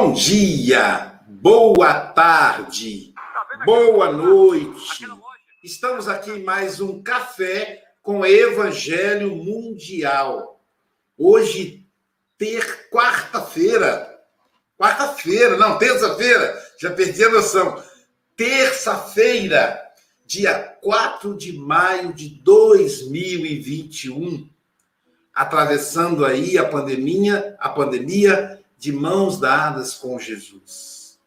Bom dia, boa tarde, boa noite. Estamos aqui em mais um café com Evangelho Mundial. Hoje, ter quarta-feira. Quarta-feira, não, terça-feira, já perdi a noção. Terça-feira, dia 4 de maio de 2021. Atravessando aí a pandemia, a pandemia de mãos dadas com Jesus.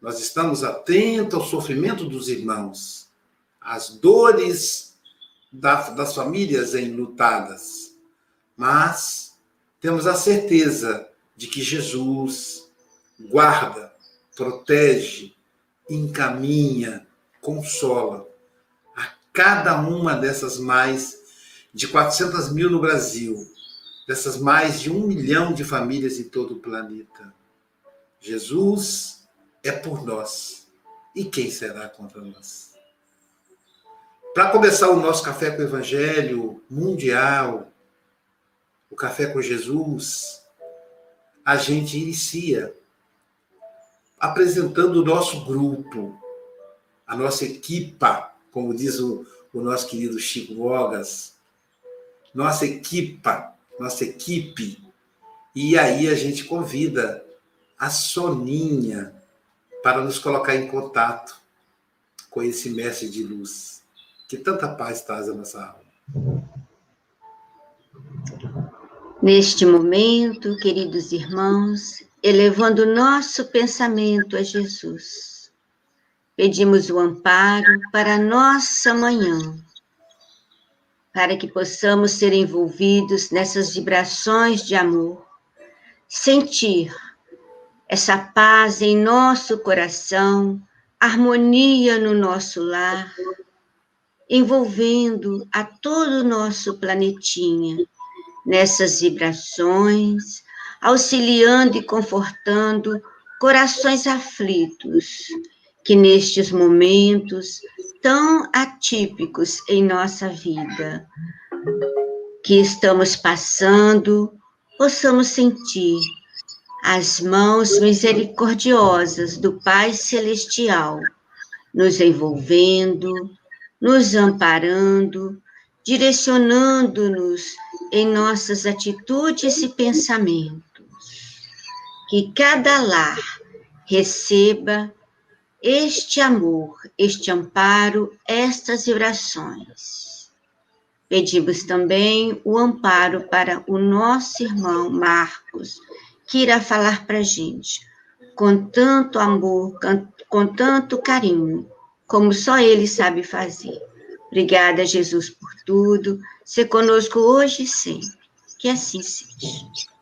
Nós estamos atentos ao sofrimento dos irmãos, às dores das famílias enlutadas, mas temos a certeza de que Jesus guarda, protege, encaminha, consola a cada uma dessas mais de 400 mil no Brasil dessas mais de um milhão de famílias em todo o planeta. Jesus é por nós. E quem será contra nós? Para começar o nosso café com o Evangelho mundial, o café com Jesus, a gente inicia apresentando o nosso grupo, a nossa equipa, como diz o, o nosso querido Chico Vogas, nossa equipa nossa equipe. E aí a gente convida a Soninha para nos colocar em contato com esse mestre de luz. Que tanta paz traz a nossa alma. Neste momento, queridos irmãos, elevando nosso pensamento a Jesus, pedimos o amparo para nossa manhã para que possamos ser envolvidos nessas vibrações de amor, sentir essa paz em nosso coração, harmonia no nosso lar, envolvendo a todo o nosso planetinha nessas vibrações, auxiliando e confortando corações aflitos que nestes momentos tão atípicos em nossa vida, que estamos passando, possamos sentir as mãos misericordiosas do Pai Celestial nos envolvendo, nos amparando, direcionando-nos em nossas atitudes e pensamentos. Que cada lar receba este amor, este amparo, estas vibrações. Pedimos também o amparo para o nosso irmão Marcos, que irá falar para a gente com tanto amor, com tanto carinho, como só ele sabe fazer. Obrigada, Jesus, por tudo. Ser conosco hoje e sempre. Que assim seja.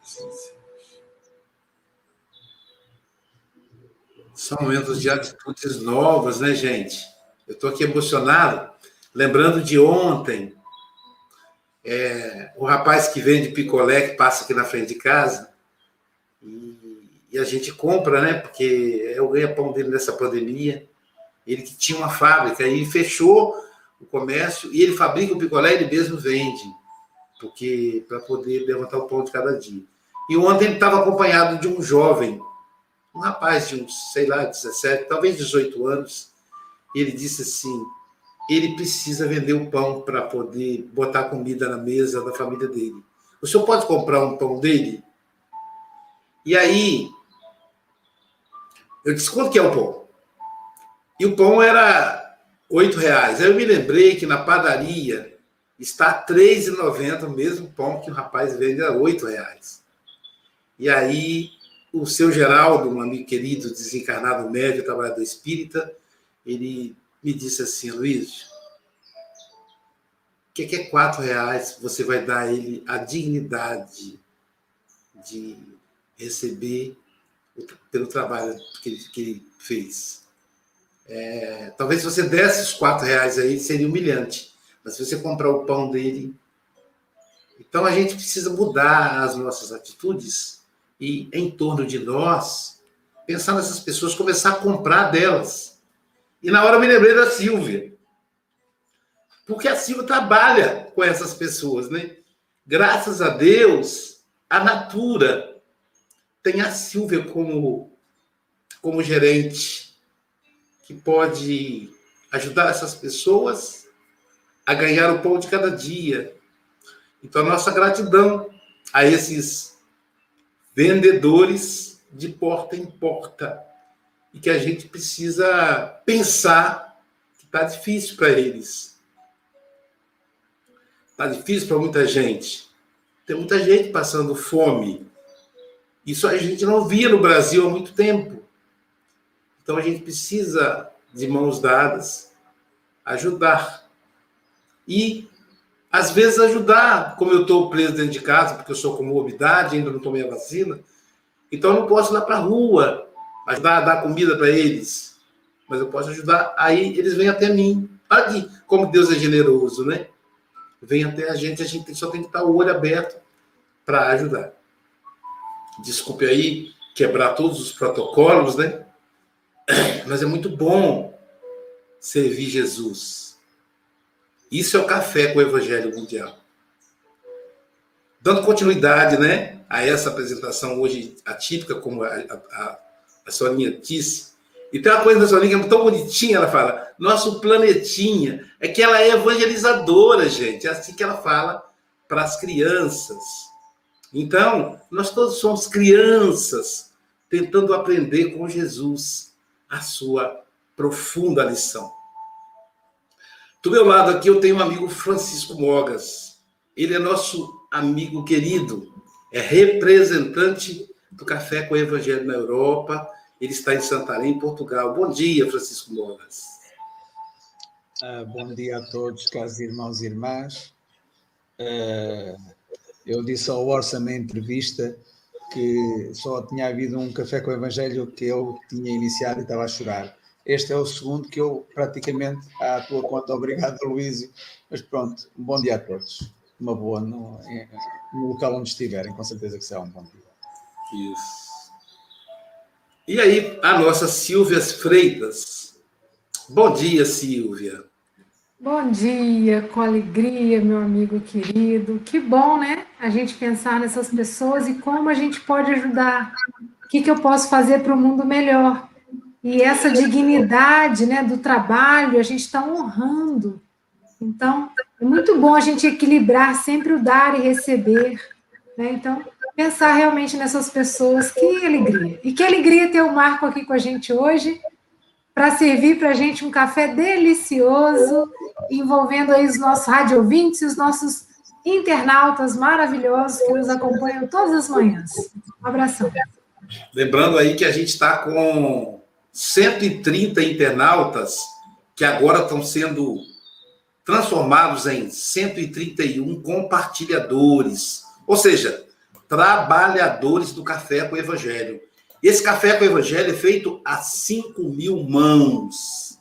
São momentos de atitudes novas, né, gente? Eu estou aqui emocionado, lembrando de ontem, é, o rapaz que vende picolé, que passa aqui na frente de casa, e, e a gente compra, né? Porque é o ganha-pão dele nessa pandemia. Ele que tinha uma fábrica, e fechou o comércio, e ele fabrica o picolé, ele mesmo vende, porque para poder levantar o pão de cada dia. E ontem ele estava acompanhado de um jovem um rapaz de uns, sei lá, 17, talvez 18 anos, ele disse assim: ele precisa vender o pão para poder botar comida na mesa da família dele. O senhor pode comprar um pão dele? E aí, eu disse: quanto que é o pão? E o pão era oito reais. Aí eu me lembrei que na padaria está R$ 3,90 o mesmo pão que o rapaz vende a oito reais. E aí o seu Geraldo, um amigo querido, desencarnado médio, trabalhador espírita, ele me disse assim, Luiz, o que, que é quatro reais? Você vai dar a ele a dignidade de receber pelo trabalho que ele, que ele fez. É, talvez se você desse os quatro reais aí, seria humilhante. Mas se você comprar o pão dele. Então a gente precisa mudar as nossas atitudes e em torno de nós, pensar nessas pessoas, começar a comprar delas. E na hora eu me lembrei da Silvia. Porque a Silvia trabalha com essas pessoas, né? Graças a Deus, a Natura tem a Silvia como, como gerente, que pode ajudar essas pessoas a ganhar o pão de cada dia. Então, nossa gratidão a esses vendedores de porta em porta e que a gente precisa pensar que está difícil para eles. Está difícil para muita gente. Tem muita gente passando fome. Isso a gente não via no Brasil há muito tempo. Então a gente precisa, de mãos dadas, ajudar. E, às vezes, ajudar, como eu estou preso dentro de casa, porque eu sou com morbidade, ainda não tomei a vacina, então eu não posso ir lá para a rua, ajudar a dar comida para eles. Mas eu posso ajudar, aí eles vêm até mim. Olha como Deus é generoso, né? Vem até a gente, a gente só tem que estar o olho aberto para ajudar. Desculpe aí quebrar todos os protocolos, né? Mas é muito bom servir Jesus. Isso é o café com o Evangelho Mundial. Dando continuidade, né, a essa apresentação hoje atípica, como a, a, a Soninha disse. E tem uma coisa da Soninha que é tão bonitinha, ela fala, nosso planetinha, é que ela é evangelizadora, gente, é assim que ela fala para as crianças. Então, nós todos somos crianças tentando aprender com Jesus a sua profunda lição. Do meu lado aqui eu tenho um amigo Francisco Mogas. Ele é nosso amigo querido, é representante do Café com o Evangelho na Europa. Ele está em Santarém, Portugal. Bom dia, Francisco Mogas. Uh, bom dia a todos, caros irmãos e irmãs. Uh, eu disse ao Orsa na entrevista que só tinha havido um café com o Evangelho que eu tinha iniciado e estava a chorar. Este é o segundo que eu praticamente à tua conta. Obrigado, Luísio. Mas pronto, um bom dia a todos. Uma boa no, no local onde estiverem, com certeza que será um bom dia. Isso. E aí, a nossa Silvia Freitas. Bom dia, Silvia. Bom dia, com alegria, meu amigo querido. Que bom, né? A gente pensar nessas pessoas e como a gente pode ajudar. O que, que eu posso fazer para o mundo melhor? E essa dignidade né, do trabalho, a gente está honrando. Então, é muito bom a gente equilibrar sempre o dar e receber. Né? Então, pensar realmente nessas pessoas, que alegria. E que alegria ter o Marco aqui com a gente hoje para servir para a gente um café delicioso, envolvendo aí os nossos rádio ouvintes e os nossos internautas maravilhosos que nos acompanham todas as manhãs. Um abração. Lembrando aí que a gente está com 130 internautas que agora estão sendo transformados em 131 compartilhadores, ou seja, trabalhadores do café com o evangelho. Esse café com o evangelho é feito a 5 mil mãos.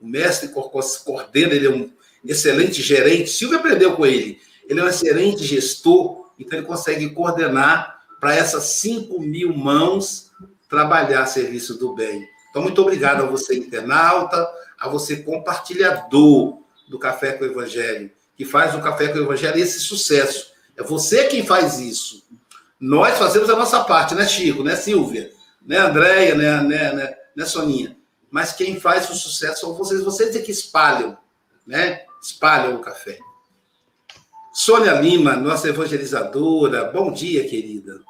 O mestre coordena, ele é um excelente gerente. Silvio aprendeu com ele. Ele é um excelente gestor, então ele consegue coordenar para essas 5 mil mãos trabalhar a serviço do bem. Então, muito obrigado a você, internauta, a você, compartilhador do Café com o Evangelho, que faz o Café com o Evangelho esse sucesso. É você quem faz isso. Nós fazemos a nossa parte, né, Chico, né, Silvia, né, Andréia, né, né, né, né, Soninha. Mas quem faz o sucesso são vocês. Vocês é que espalham, né? Espalham o café. Sônia Lima, nossa evangelizadora. Bom dia, querida.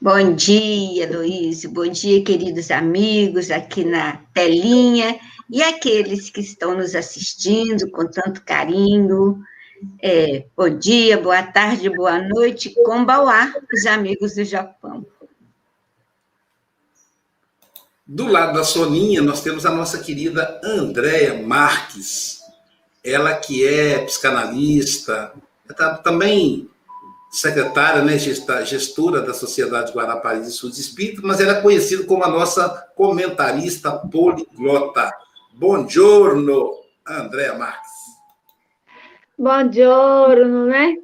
Bom dia, Luiz. Bom dia, queridos amigos aqui na telinha e aqueles que estão nos assistindo com tanto carinho. É, bom dia, boa tarde, boa noite, Kombauá, os amigos do Japão. Do lado da Soninha, nós temos a nossa querida Andréia Marques, ela que é psicanalista, tá também secretária, né, gestora da Sociedade Guarapari de Estudos Espírita, mas ela é conhecida como a nossa comentarista poliglota. Bom giorno, Andréa Marques. Bom giorno, né?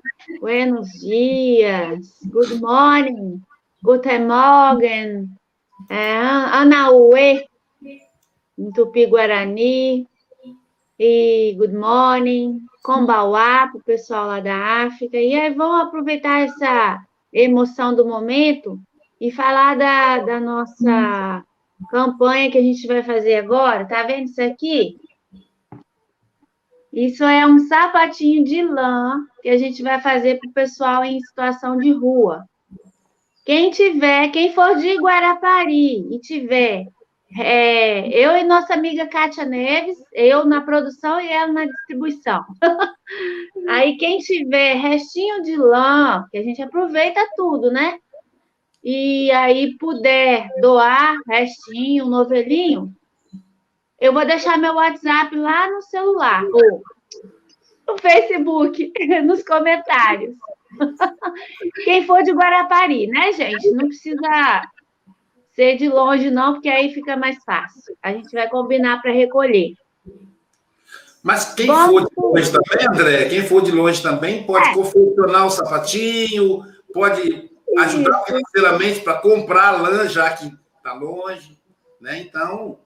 Buenos dias, good morning, guten Morgen, é, Anauê, em Tupi-Guarani, e good morning, Kombauá, para o pessoal lá da África. E aí, vamos aproveitar essa emoção do momento e falar da, da nossa campanha que a gente vai fazer agora. Tá vendo isso aqui? Isso é um sapatinho de lã que a gente vai fazer para o pessoal em situação de rua. Quem tiver, quem for de Guarapari e tiver, é, eu e nossa amiga Kátia Neves, eu na produção e ela na distribuição. Aí quem tiver restinho de lã, que a gente aproveita tudo, né? E aí puder doar restinho, novelinho, eu vou deixar meu WhatsApp lá no celular, ou no Facebook, nos comentários. Quem for de Guarapari, né, gente? Não precisa ser de longe, não, porque aí fica mais fácil. A gente vai combinar para recolher. Mas quem Vamos... for de longe também, André, quem for de longe também pode é. confeccionar o sapatinho, pode ajudar financeiramente para comprar lã, já que está longe. Né? Então,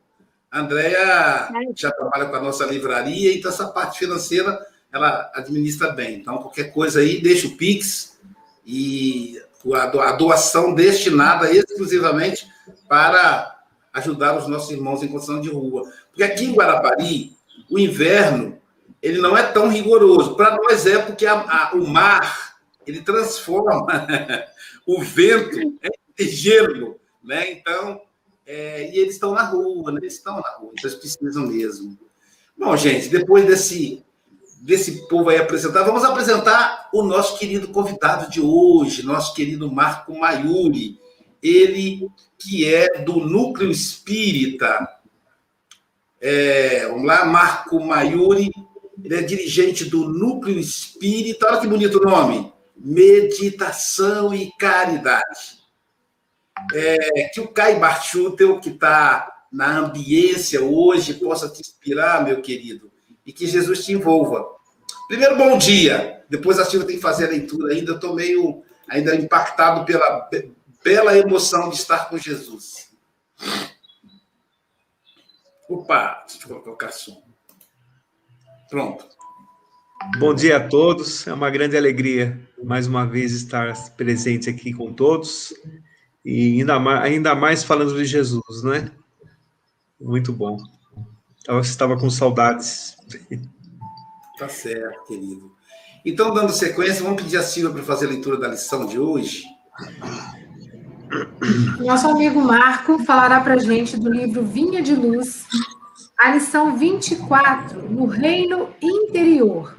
a Andrea já trabalha com a nossa livraria, então essa parte financeira ela administra bem. Então, qualquer coisa aí, deixa o Pix e a doação destinada exclusivamente para ajudar os nossos irmãos em condição de rua. Porque aqui em Guarapari, o inverno ele não é tão rigoroso. Para nós é porque a, a, o mar ele transforma o vento em gelo, né? Então é, e eles estão na rua, né? Eles estão na rua, então eles precisam mesmo. Bom, gente, depois desse, desse povo aí apresentar, vamos apresentar o nosso querido convidado de hoje, nosso querido Marco Maiuri. Ele que é do Núcleo Espírita. É, vamos lá, Marco Maiuri, ele é dirigente do Núcleo Espírita. Olha que bonito nome. Meditação e Caridade é, que o Kai Barchutel, que está na ambiência hoje, possa te inspirar, meu querido, e que Jesus te envolva. Primeiro, bom dia. Depois a Silvia tem que fazer a leitura ainda. Eu estou meio ainda impactado pela bela emoção de estar com Jesus. Opa, deixa eu colocar o som. Pronto. Bom dia a todos. É uma grande alegria mais uma vez estar presente aqui com todos e ainda mais, ainda mais falando de Jesus, né? Muito bom. Eu estava com saudades. Tá certo, querido. Então, dando sequência, vamos pedir a Silvia para fazer a leitura da lição de hoje. Nosso amigo Marco falará para gente do livro Vinha de Luz, a lição 24, no reino interior.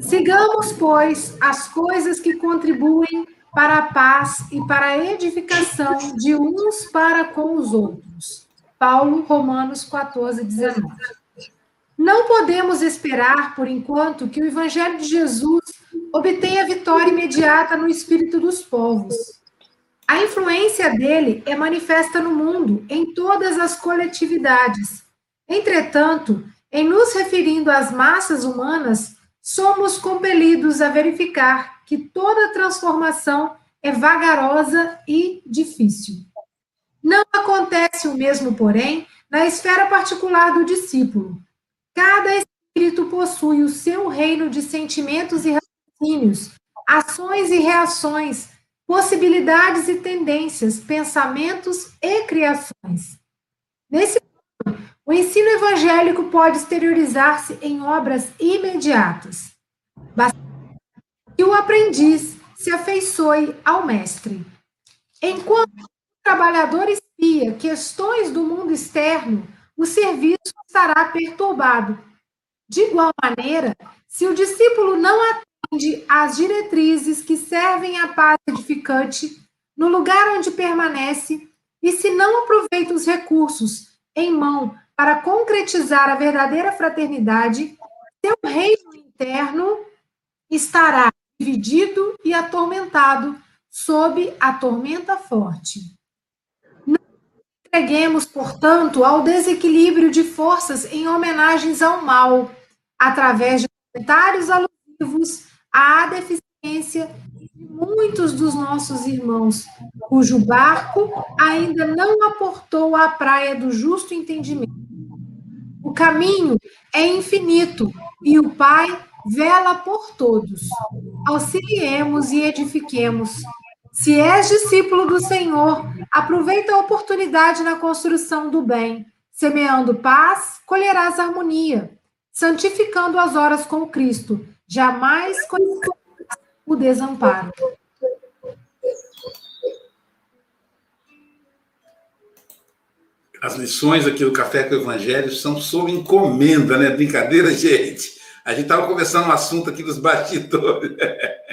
Sigamos, pois, as coisas que contribuem para a paz e para a edificação de uns para com os outros. Paulo, Romanos 14, 19. Não podemos esperar, por enquanto, que o Evangelho de Jesus obtenha vitória imediata no espírito dos povos. A influência dele é manifesta no mundo, em todas as coletividades. Entretanto, em nos referindo às massas humanas, somos compelidos a verificar que toda transformação é vagarosa e difícil. Não acontece o mesmo, porém, na esfera particular do discípulo. Cada espírito possui o seu reino de sentimentos e raciocínios, ações e reações, possibilidades e tendências, pensamentos e criações. Nesse o ensino evangélico pode exteriorizar-se em obras imediatas. Basta que o aprendiz se afeiçoe ao mestre. Enquanto o trabalhador espia questões do mundo externo, o serviço estará perturbado. De igual maneira, se o discípulo não atende às diretrizes que servem à paz edificante no lugar onde permanece, e se não aproveita os recursos em mão para concretizar a verdadeira fraternidade, seu reino interno estará dividido e atormentado sob a tormenta forte. Não entreguemos, portanto, ao desequilíbrio de forças em homenagens ao mal, através de comentários alusivos à deficiência de muitos dos nossos irmãos, cujo barco ainda não aportou à praia do justo entendimento. O caminho é infinito e o Pai vela por todos. Auxiliemos e edifiquemos, Se és discípulo do Senhor, aproveita a oportunidade na construção do bem. Semeando paz, colherás harmonia. Santificando as horas com Cristo, jamais conhecerás o desamparo. As lições aqui do Café com o Evangelho são sob encomenda, né? Brincadeira, gente. A gente estava conversando um assunto aqui dos bastidores.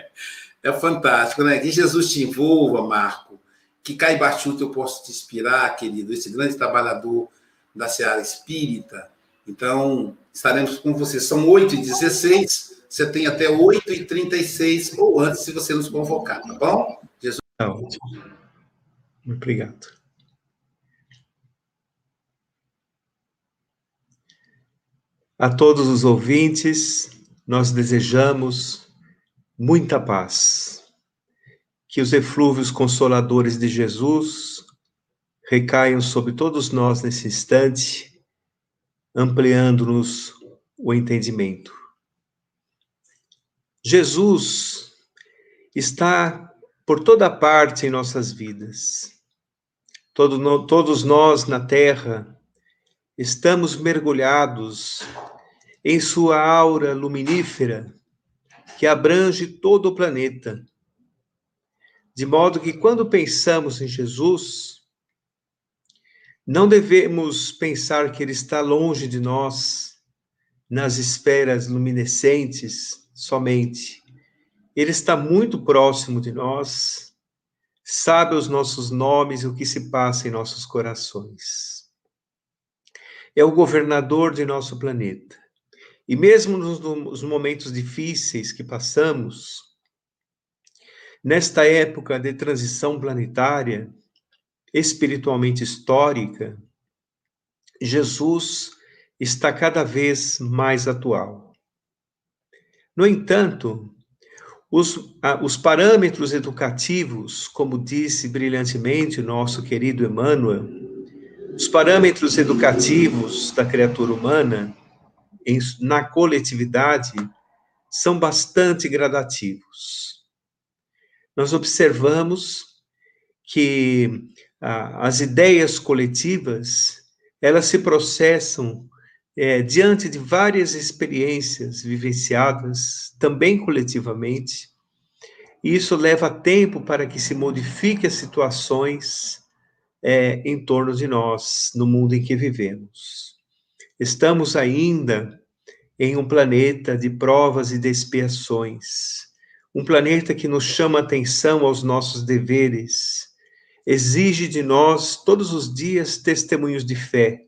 É fantástico, né? Que Jesus te envolva, Marco. Que Caio Bachuto eu posso te inspirar, querido, esse grande trabalhador da Seara Espírita. Então, estaremos com você. São 8h16, você tem até 8h36 ou antes, se você nos convocar, tá bom? Jesus. Tá ótimo. Obrigado. A todos os ouvintes, nós desejamos muita paz. Que os eflúvios consoladores de Jesus recaiam sobre todos nós nesse instante, ampliando-nos o entendimento. Jesus está por toda parte em nossas vidas. Todo, todos nós na Terra estamos mergulhados em sua aura luminífera que abrange todo o planeta. De modo que quando pensamos em Jesus, não devemos pensar que ele está longe de nós, nas esferas luminescentes somente. Ele está muito próximo de nós, sabe os nossos nomes e o que se passa em nossos corações. É o governador de nosso planeta. E mesmo nos, momentos difíceis que passamos, nesta época de transição planetária, espiritualmente histórica, Jesus está cada vez mais atual. No entanto, os, os parâmetros educativos, como disse brilhantemente nosso querido Emmanuel, os parâmetros educativos da criatura humana em, na coletividade são bastante gradativos. Nós observamos que ah, as ideias coletivas elas se processam é, diante de várias experiências vivenciadas também coletivamente. E isso leva tempo para que se modifique as situações é, em torno de nós, no mundo em que vivemos. Estamos ainda em um planeta de provas e de expiações, um planeta que nos chama atenção aos nossos deveres, exige de nós todos os dias testemunhos de fé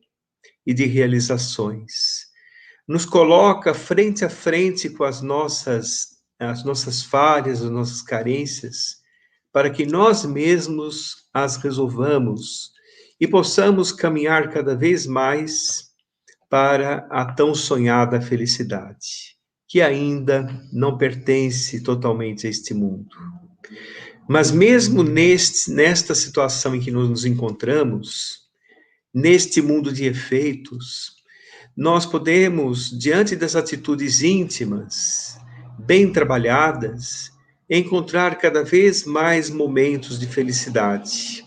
e de realizações. Nos coloca frente a frente com as nossas as nossas falhas, as nossas carências, para que nós mesmos as resolvamos e possamos caminhar cada vez mais para a tão sonhada felicidade, que ainda não pertence totalmente a este mundo. Mas mesmo neste, nesta situação em que nos encontramos, neste mundo de efeitos, nós podemos, diante das atitudes íntimas, bem trabalhadas, encontrar cada vez mais momentos de felicidade,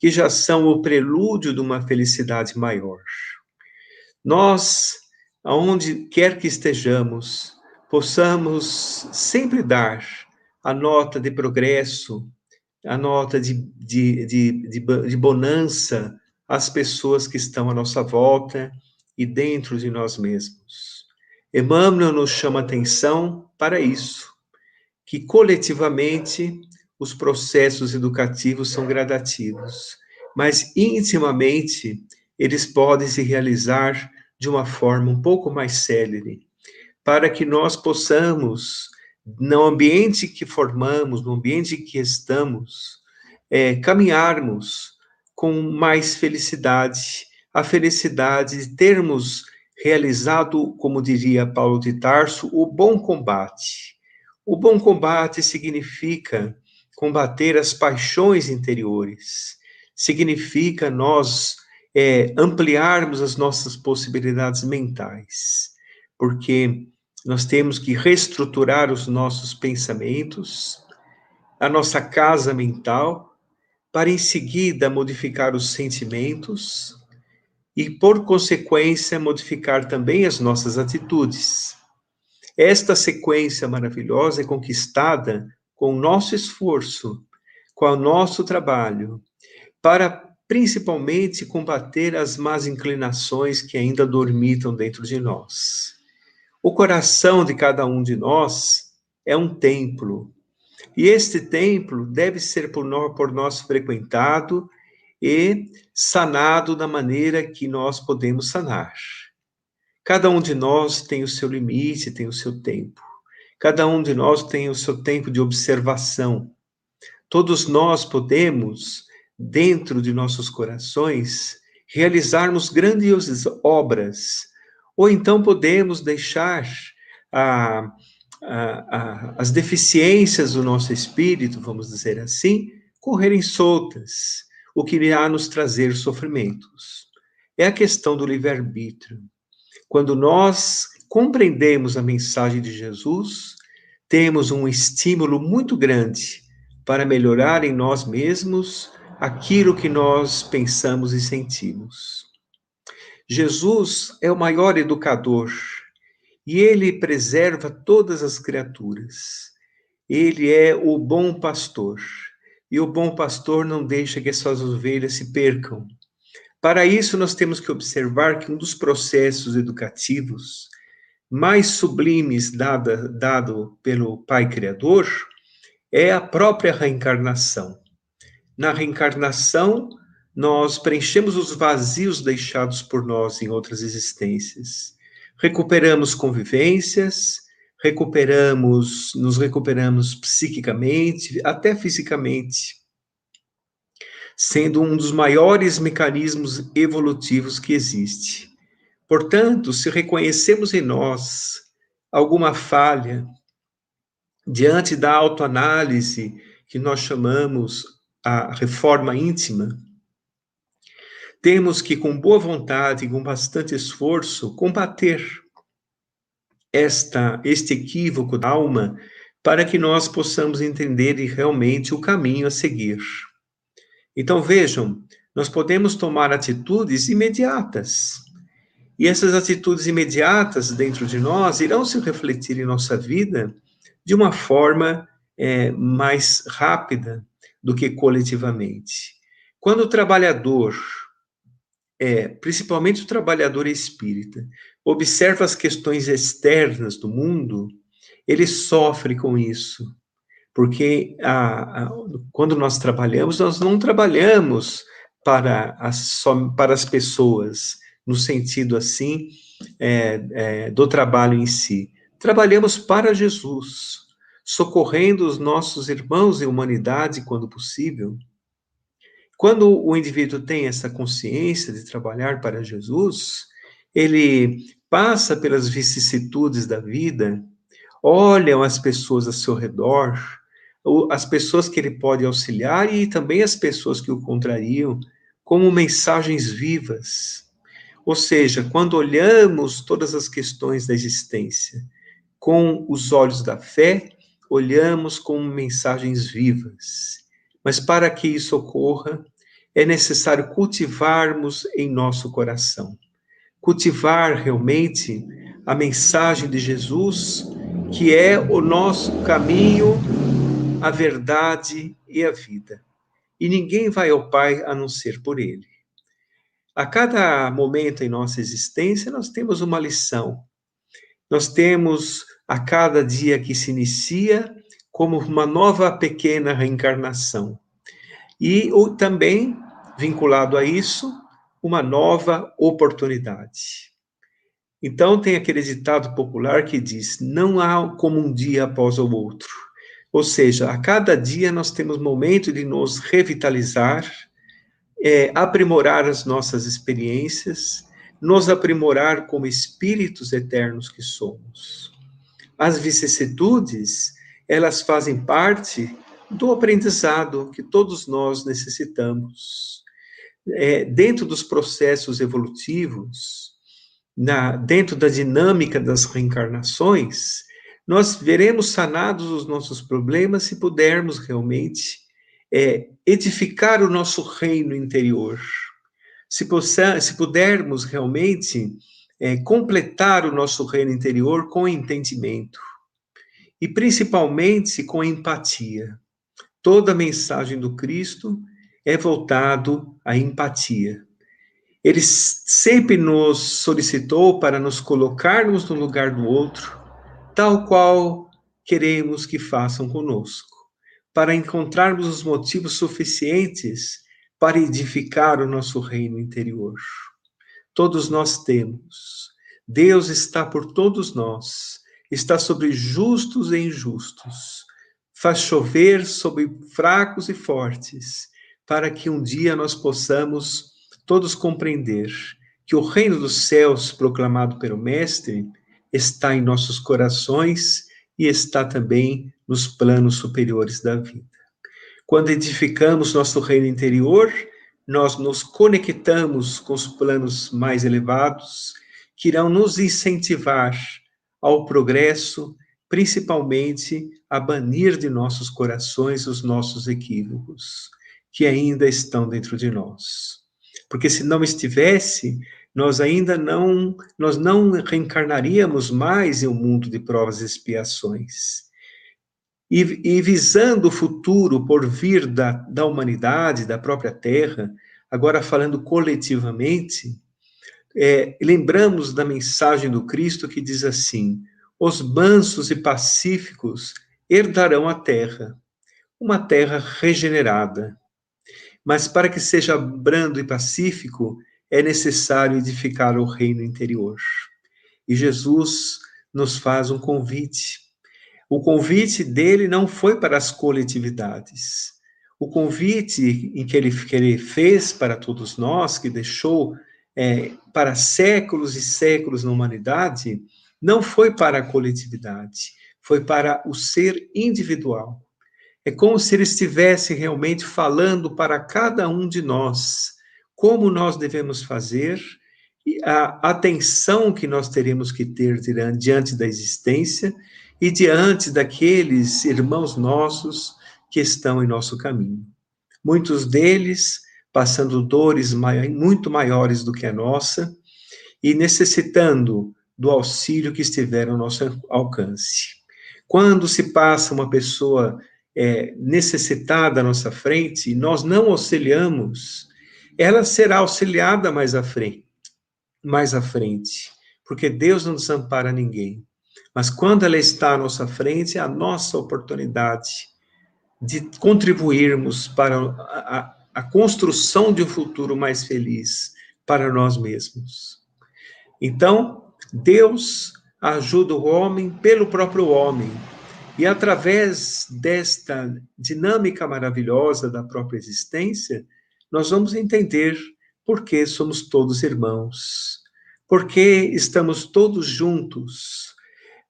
que já são o prelúdio de uma felicidade maior. Nós, aonde quer que estejamos, possamos sempre dar a nota de progresso, a nota de, de, de, de, bonança às pessoas que estão à nossa volta e dentro de nós mesmos. Emmanuel nos chama atenção para isso, que coletivamente os processos educativos são gradativos, mas intimamente eles podem se realizar de uma forma um pouco mais célere, para que nós possamos, no ambiente que formamos, no ambiente que estamos, é, caminharmos com mais felicidade, a felicidade de termos realizado, como diria Paulo de Tarso, o bom combate. O bom combate significa combater as paixões interiores, significa nós é, ampliarmos as nossas possibilidades mentais, porque nós temos que reestruturar os nossos pensamentos, a nossa casa mental, para em seguida modificar os sentimentos e, por consequência, modificar também as nossas atitudes. Esta sequência maravilhosa é conquistada com o nosso esforço, com o nosso trabalho, para principalmente combater as más inclinações que ainda dormitam dentro de nós. O coração de cada um de nós é um templo, e este templo deve ser por nós, por nós frequentado e sanado da maneira que nós podemos sanar. Cada um de nós tem o seu limite, tem o seu tempo. Cada um de nós tem o seu tempo de observação. Todos nós podemos, dentro de nossos corações, realizarmos grandiosas obras, ou então podemos deixar a, as deficiências do nosso espírito, vamos dizer assim, correrem soltas, o que irá nos trazer sofrimentos. É a questão do livre-arbítrio. Quando nós compreendemos a mensagem de Jesus, temos um estímulo muito grande para melhorar em nós mesmos aquilo que nós pensamos e sentimos. Jesus é o maior educador e ele preserva todas as criaturas. Ele é o bom pastor e o bom pastor não deixa que as suas ovelhas se percam. Para isso, nós temos que observar que um dos processos educativos mais sublimes dada, dado pelo Pai Criador é a própria reencarnação. Na reencarnação, nós preenchemos os vazios deixados por nós em outras existências. Recuperamos convivências, recuperamos, nos recuperamos psiquicamente, até fisicamente sendo um dos maiores mecanismos evolutivos que existe. Portanto, se reconhecemos em nós alguma falha diante da autoanálise que nós chamamos a reforma íntima, temos que, com boa vontade e com bastante esforço, combater esta, este equívoco da alma para que nós possamos entender realmente o caminho a seguir. Então vejam, nós podemos tomar atitudes imediatas. E essas atitudes imediatas dentro de nós irão se refletir em nossa vida de uma forma é, mais rápida do que coletivamente. Quando o trabalhador, é, principalmente o trabalhador espírita, observa as questões externas do mundo, ele sofre com isso porque a, a, quando nós trabalhamos, nós não trabalhamos para as, para as pessoas, no sentido assim é, é, do trabalho em si. Trabalhamos para Jesus, socorrendo os nossos irmãos e humanidade quando possível. Quando o indivíduo tem essa consciência de trabalhar para Jesus, ele passa pelas vicissitudes da vida, olha as pessoas ao seu redor, as pessoas que ele pode auxiliar e também as pessoas que o contrariam, como mensagens vivas. Ou seja, quando olhamos todas as questões da existência com os olhos da fé, olhamos como mensagens vivas. Mas para que isso ocorra, é necessário cultivarmos em nosso coração. Cultivar realmente a mensagem de Jesus, que é o nosso caminho a verdade e a vida. E ninguém vai ao Pai a não ser por Ele. A cada momento em nossa existência, nós temos uma lição. Nós temos a cada dia que se inicia como uma nova pequena reencarnação. E ou, também, vinculado a isso, uma nova oportunidade. Então, tem aquele ditado popular que diz: não há como um dia após o outro. Ou seja, a cada dia nós temos momento de nos revitalizar, é, aprimorar as nossas experiências, nos aprimorar como espíritos eternos que somos. As vicissitudes, elas fazem parte do aprendizado que todos nós necessitamos. É, dentro dos processos evolutivos, na, dentro da dinâmica das reencarnações, nós veremos sanados os nossos problemas se pudermos realmente é, edificar o nosso reino interior. Se, possa, se pudermos realmente é, completar o nosso reino interior com entendimento e principalmente com empatia. Toda a mensagem do Cristo é voltado à empatia. Ele sempre nos solicitou para nos colocarmos no lugar do outro, tal qual queremos que façam conosco, para encontrarmos os motivos suficientes para edificar o nosso reino interior. Todos nós temos. Deus está por todos nós, está sobre justos e injustos, faz chover sobre fracos e fortes, para que um dia nós possamos todos compreender que o reino dos céus proclamado pelo Mestre está em nossos corações e está também nos planos superiores da vida. Quando edificamos nosso reino interior, nós nos conectamos com os planos mais elevados, que irão nos incentivar ao progresso, principalmente a banir de nossos corações os nossos equívocos, que ainda estão dentro de nós. Porque se não estivesse, nós ainda não, nós não reencarnaríamos mais em um mundo de provas e expiações. E, e visando o futuro por vir da, da humanidade, da própria Terra, agora falando coletivamente, é, lembramos da mensagem do Cristo que diz assim: os mansos e pacíficos herdarão a terra, uma terra regenerada, mas para que seja brando e pacífico, é necessário edificar o reino interior. E Jesus nos faz um convite. O convite dele não foi para as coletividades. O convite em que ele, que ele fez para todos nós, que deixou é, para séculos e séculos na humanidade, não foi para a coletividade, foi para o ser individual. É como se ele estivesse realmente falando para cada um de nós como nós devemos fazer e a atenção que nós teremos que ter diante da existência e diante daqueles irmãos nossos que estão em nosso caminho. Muitos deles passando dores muito maiores do que a nossa e necessitando do auxílio que estiver ao nosso alcance. Quando se passa uma pessoa é, necessitada à nossa frente, e nós não auxiliamos, ela será auxiliada mais à frente, mais à frente, porque Deus não desampara ninguém. Mas quando ela está à nossa frente, é a nossa oportunidade de contribuirmos para a, a, a construção de um futuro mais feliz para nós mesmos. Então, Deus ajuda o homem pelo próprio homem, e através desta dinâmica maravilhosa da própria existência, nós vamos entender por que somos todos irmãos, por que estamos todos juntos,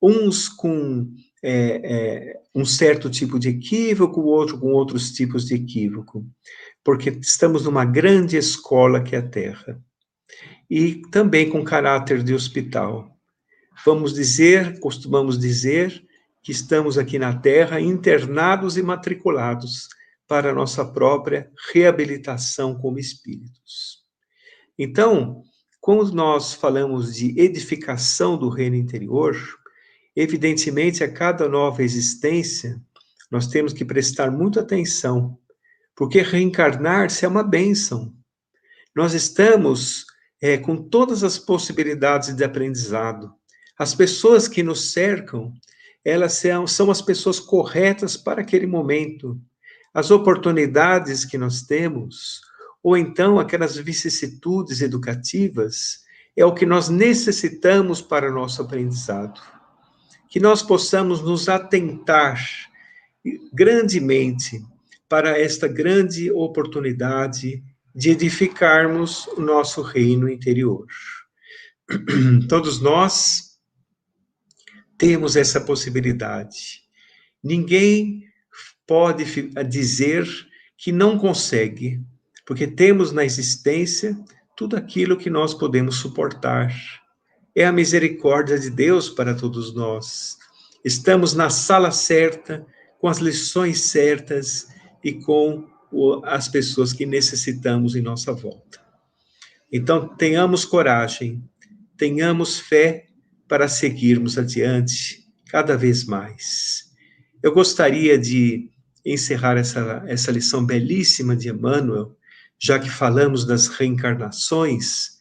uns com é, é, um certo tipo de equívoco, o outro com outros tipos de equívoco, porque estamos numa grande escola que é a Terra, e também com caráter de hospital. Vamos dizer, costumamos dizer, que estamos aqui na Terra internados e matriculados para nossa própria reabilitação como espíritos. Então, quando nós falamos de edificação do reino interior, evidentemente, a cada nova existência, nós temos que prestar muita atenção, porque reencarnar-se é uma bênção. Nós estamos é, com todas as possibilidades de aprendizado. As pessoas que nos cercam elas são, são as pessoas corretas para aquele momento. As oportunidades que nós temos, ou então aquelas vicissitudes educativas, é o que nós necessitamos para o nosso aprendizado. Que nós possamos nos atentar grandemente para esta grande oportunidade de edificarmos o nosso reino interior. Todos nós temos essa possibilidade. Ninguém pode dizer que não consegue, porque temos na existência tudo aquilo que nós podemos suportar. É a misericórdia de Deus para todos nós. Estamos na sala certa, com as lições certas e com as pessoas que necessitamos em nossa volta. Então, tenhamos coragem, tenhamos fé para seguirmos adiante cada vez mais. Eu gostaria de encerrar essa, essa lição belíssima de Emmanuel, já que falamos das reencarnações,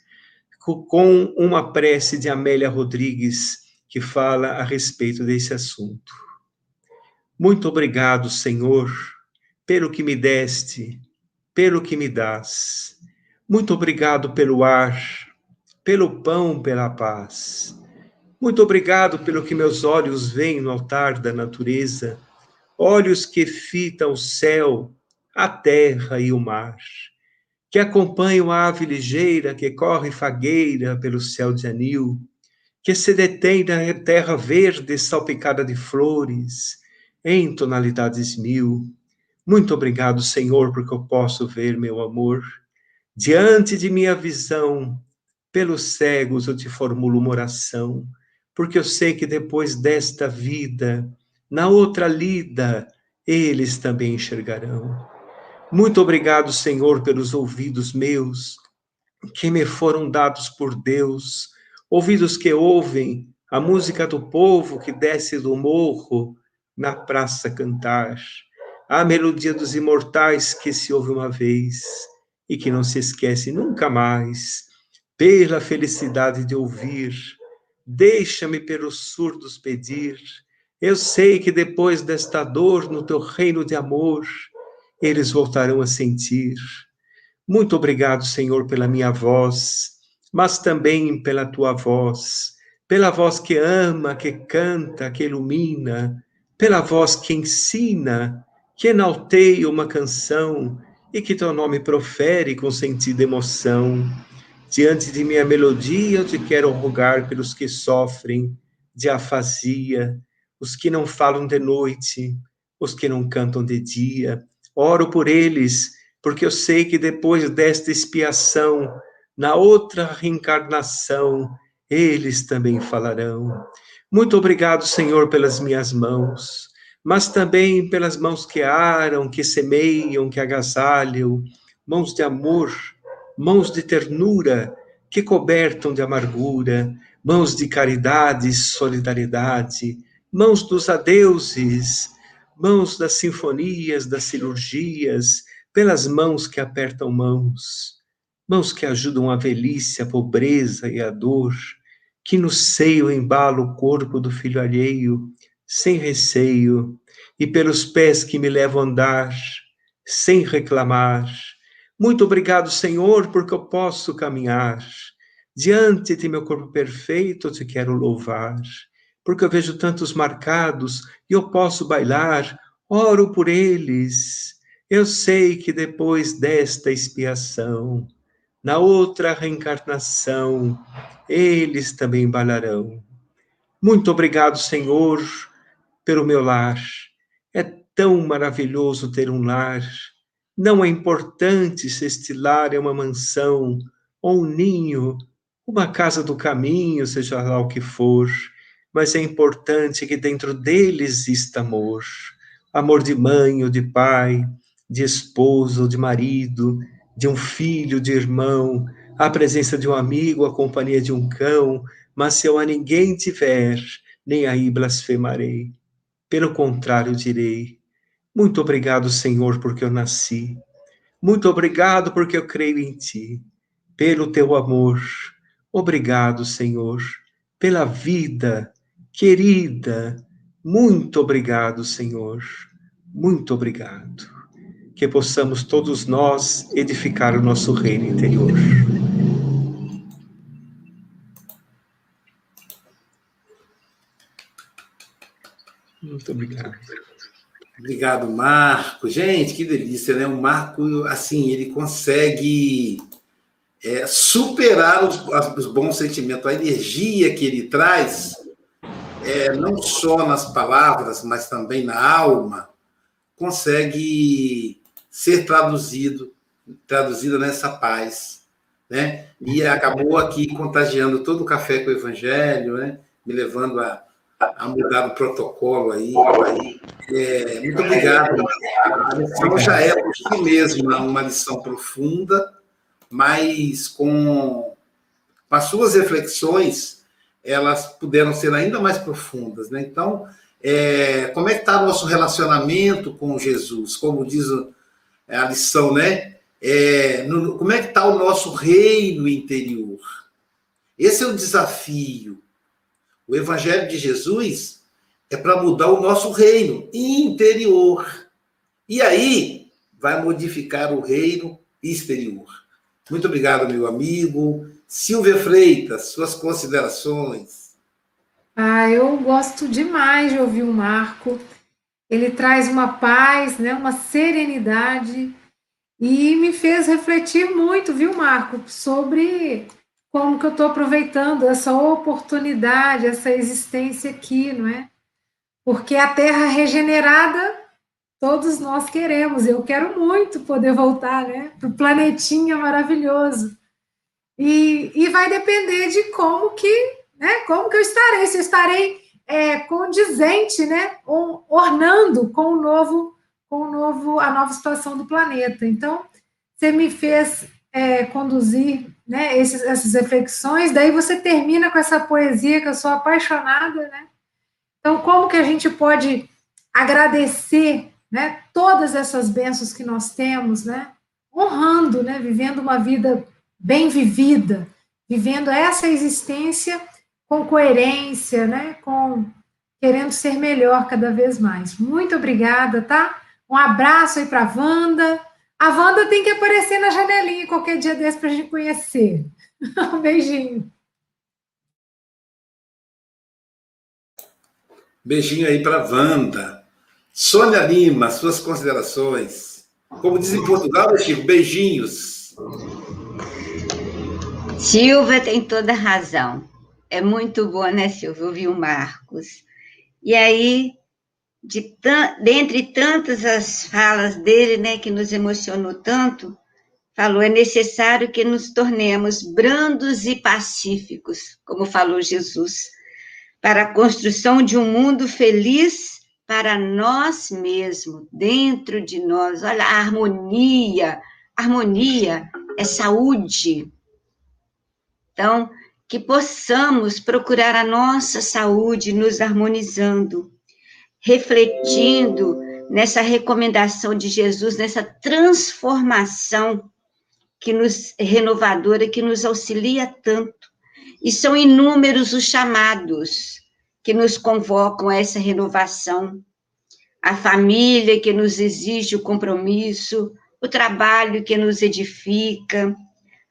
com uma prece de Amélia Rodrigues, que fala a respeito desse assunto. Muito obrigado, Senhor, pelo que me deste, pelo que me dás. Muito obrigado pelo ar, pelo pão, pela paz. Muito obrigado pelo que meus olhos veem no altar da natureza, olhos que fitam o céu, a terra e o mar, que acompanham a ave ligeira que corre fagueira pelo céu de anil, que se detém na terra verde salpicada de flores, em tonalidades mil. Muito obrigado, Senhor, porque eu posso ver, meu amor. Diante de minha visão, pelos cegos eu te formulo uma oração, porque eu sei que depois desta vida, na outra lida, eles também enxergarão. Muito obrigado, Senhor, pelos ouvidos meus, que me foram dados por Deus ouvidos que ouvem a música do povo que desce do morro na praça cantar, a melodia dos imortais que se ouve uma vez e que não se esquece nunca mais, pela felicidade de ouvir, deixa-me pelos surdos pedir. Eu sei que depois desta dor no teu reino de amor, eles voltarão a sentir. Muito obrigado, Senhor, pela minha voz mas também pela tua voz, pela voz que ama, que canta, que ilumina, pela voz que ensina, que enalteia uma canção e que teu nome profere com sentido emoção. Diante de minha melodia, eu te quero rogar pelos que sofrem de afasia, os que não falam de noite, os que não cantam de dia. Oro por eles, porque eu sei que depois desta expiação, na outra reencarnação, eles também falarão. Muito obrigado, Senhor, pelas minhas mãos, mas também pelas mãos que aram, que semeiam, que agasalham, mãos de amor, mãos de ternura, que cobertam de amargura, mãos de caridade e solidariedade, mãos dos adeuses, mãos das sinfonias, das cirurgias, pelas mãos que apertam mãos mãos que ajudam a velhice, a pobreza e a dor, que no seio embala o corpo do filho alheio, sem receio, e pelos pés que me levam a andar, sem reclamar. Muito obrigado, Senhor, porque eu posso caminhar. Diante de meu corpo perfeito, eu te quero louvar, porque eu vejo tantos marcados e eu posso bailar, oro por eles. Eu sei que depois desta expiação, na outra reencarnação, eles também bailarão. Muito obrigado, Senhor, pelo meu lar. É tão maravilhoso ter um lar. Não é importante se este lar é uma mansão ou um ninho, uma casa do caminho, seja lá o que for, mas é importante que dentro dele exista amor. Amor de mãe ou de pai, de esposo ou de marido, de um filho, de irmão, a presença de um amigo, a companhia de um cão, mas se eu a ninguém tiver, nem aí blasfemarei. Pelo contrário, direi: Muito obrigado, Senhor, porque eu nasci. Muito obrigado porque eu creio em ti. Pelo teu amor. Obrigado, Senhor, pela vida querida. Muito obrigado, Senhor. Muito obrigado que possamos todos nós edificar o nosso reino interior. Muito obrigado. Obrigado, Marco. Gente, que delícia, né? O Marco, assim, ele consegue é, superar os, os, bons sentimentos, a energia que ele traz, é, não só nas palavras, mas também na alma, consegue ser traduzido, traduzida nessa paz, né? E acabou aqui contagiando todo o café com o evangelho, né? Me levando a, a mudar o protocolo aí. É, muito obrigado. A lição já é por si mesma uma lição profunda, mas com, com as suas reflexões, elas puderam ser ainda mais profundas. Né? Então, é, como é que está o nosso relacionamento com Jesus? Como diz a lição, né? É, no, como é que está o nosso reino interior? Esse é o desafio. O Evangelho de Jesus é para mudar o nosso reino interior. E aí vai modificar o reino exterior. Muito obrigado, meu amigo. Silvia Freitas, suas considerações. Ah, eu gosto demais de ouvir o Marco. Ele traz uma paz, né, uma serenidade e me fez refletir muito, viu, Marco, sobre como que eu estou aproveitando essa oportunidade, essa existência aqui, não é? Porque a terra regenerada todos nós queremos. Eu quero muito poder voltar, né, para o planetinha maravilhoso. E, e vai depender de como que, né, como que eu estarei. Se eu estarei é, condizente, né, ornando com o novo com o novo, a nova situação do planeta. Então, você me fez é, conduzir né, esses, essas reflexões, daí você termina com essa poesia que eu sou apaixonada, né? Então, como que a gente pode agradecer né, todas essas bênçãos que nós temos, né? Honrando, né? Vivendo uma vida bem vivida, vivendo essa existência com coerência, né? Com querendo ser melhor cada vez mais. Muito obrigada, tá? Um abraço aí para a Wanda. A Wanda tem que aparecer na janelinha qualquer dia desse para a gente conhecer. um beijinho. Beijinho aí para a Wanda. Sônia Lima, suas considerações. Como diz em Portugal, Chico, beijinhos. Silva tem toda razão. É muito bom, né, Silvia, ouvir o Marcos. E aí, de dentre tantas as falas dele, né, que nos emocionou tanto, falou: é necessário que nos tornemos brandos e pacíficos, como falou Jesus, para a construção de um mundo feliz para nós mesmos, dentro de nós. Olha, a harmonia, harmonia é saúde. Então, que possamos procurar a nossa saúde nos harmonizando refletindo nessa recomendação de Jesus, nessa transformação que nos renovadora, que nos auxilia tanto. E são inúmeros os chamados que nos convocam a essa renovação. A família que nos exige o compromisso, o trabalho que nos edifica,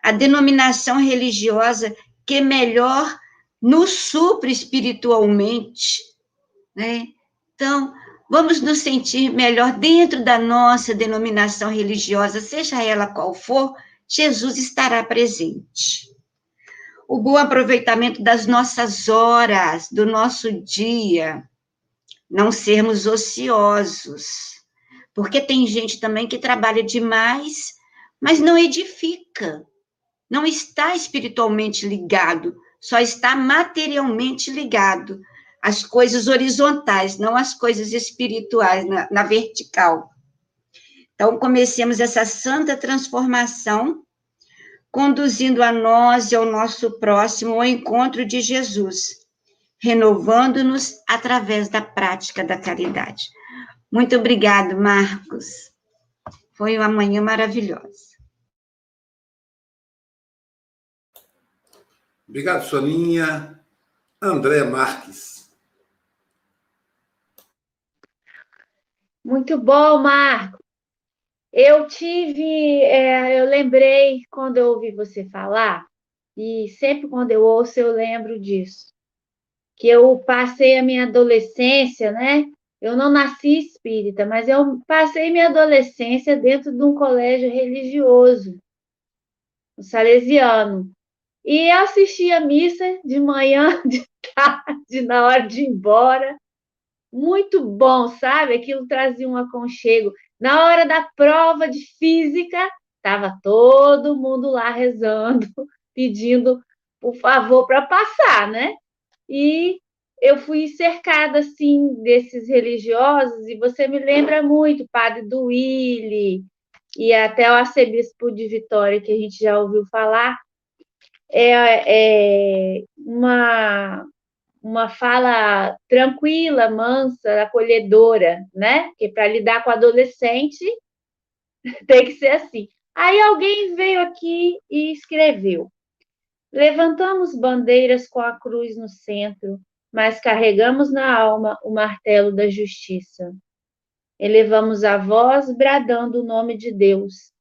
a denominação religiosa que melhor nos supre espiritualmente, né? Então, vamos nos sentir melhor dentro da nossa denominação religiosa, seja ela qual for, Jesus estará presente. O bom aproveitamento das nossas horas, do nosso dia, não sermos ociosos, porque tem gente também que trabalha demais, mas não edifica, não está espiritualmente ligado, só está materialmente ligado as coisas horizontais, não as coisas espirituais, na, na vertical. Então, comecemos essa santa transformação, conduzindo a nós e ao nosso próximo ao encontro de Jesus, renovando-nos através da prática da caridade. Muito obrigado, Marcos. Foi uma manhã maravilhosa. Obrigado, Soninha. André Marques. Muito bom, Marco. Eu tive, é, eu lembrei quando eu ouvi você falar, e sempre quando eu ouço eu lembro disso, que eu passei a minha adolescência, né? Eu não nasci espírita, mas eu passei minha adolescência dentro de um colégio religioso, o salesiano. E assistia a missa de manhã, de tarde, na hora de ir embora muito bom, sabe? Aquilo trazia um aconchego. Na hora da prova de física, estava todo mundo lá rezando, pedindo por favor para passar, né? E eu fui cercada assim desses religiosos e você me lembra muito padre do Willi e até o arcebispo de Vitória que a gente já ouviu falar é, é uma uma fala tranquila, mansa, acolhedora, né? Que para lidar com adolescente tem que ser assim. Aí alguém veio aqui e escreveu: Levantamos bandeiras com a cruz no centro, mas carregamos na alma o martelo da justiça. Elevamos a voz bradando o nome de Deus,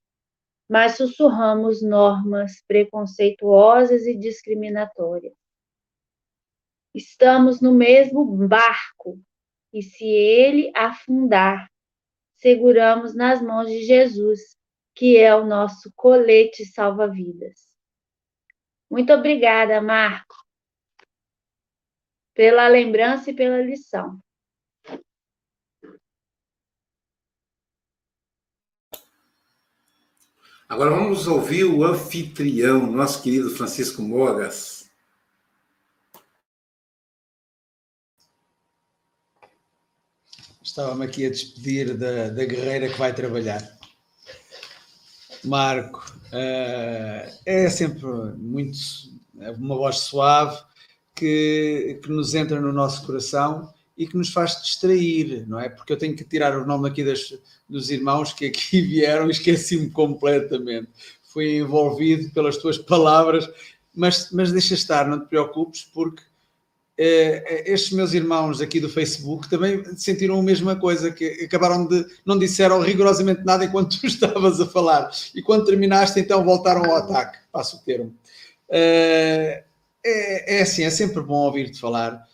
mas sussurramos normas preconceituosas e discriminatórias. Estamos no mesmo barco, e se ele afundar, seguramos nas mãos de Jesus, que é o nosso colete salva-vidas. Muito obrigada, Marco, pela lembrança e pela lição. Agora vamos ouvir o anfitrião, nosso querido Francisco Mogas. Estava-me aqui a despedir da, da guerreira que vai trabalhar. Marco, uh, é sempre muito uma voz suave que, que nos entra no nosso coração e que nos faz distrair, não é? Porque eu tenho que tirar o nome aqui das, dos irmãos que aqui vieram e esqueci-me completamente. Fui envolvido pelas tuas palavras, mas, mas deixa estar, não te preocupes, porque estes meus irmãos aqui do Facebook também sentiram a mesma coisa, que acabaram de, não disseram rigorosamente nada enquanto tu estavas a falar, e quando terminaste então voltaram ao ataque, passo o termo. Eh, é, é assim, é sempre bom ouvir-te falar,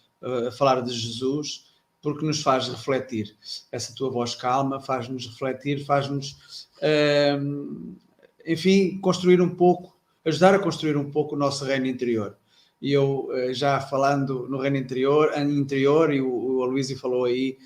falar de Jesus, porque nos faz refletir. Essa tua voz calma faz-nos refletir, faz-nos, enfim, construir um pouco, ajudar a construir um pouco o nosso reino interior e eu eh, já falando no reino interior, interior e o, o Aloysio falou aí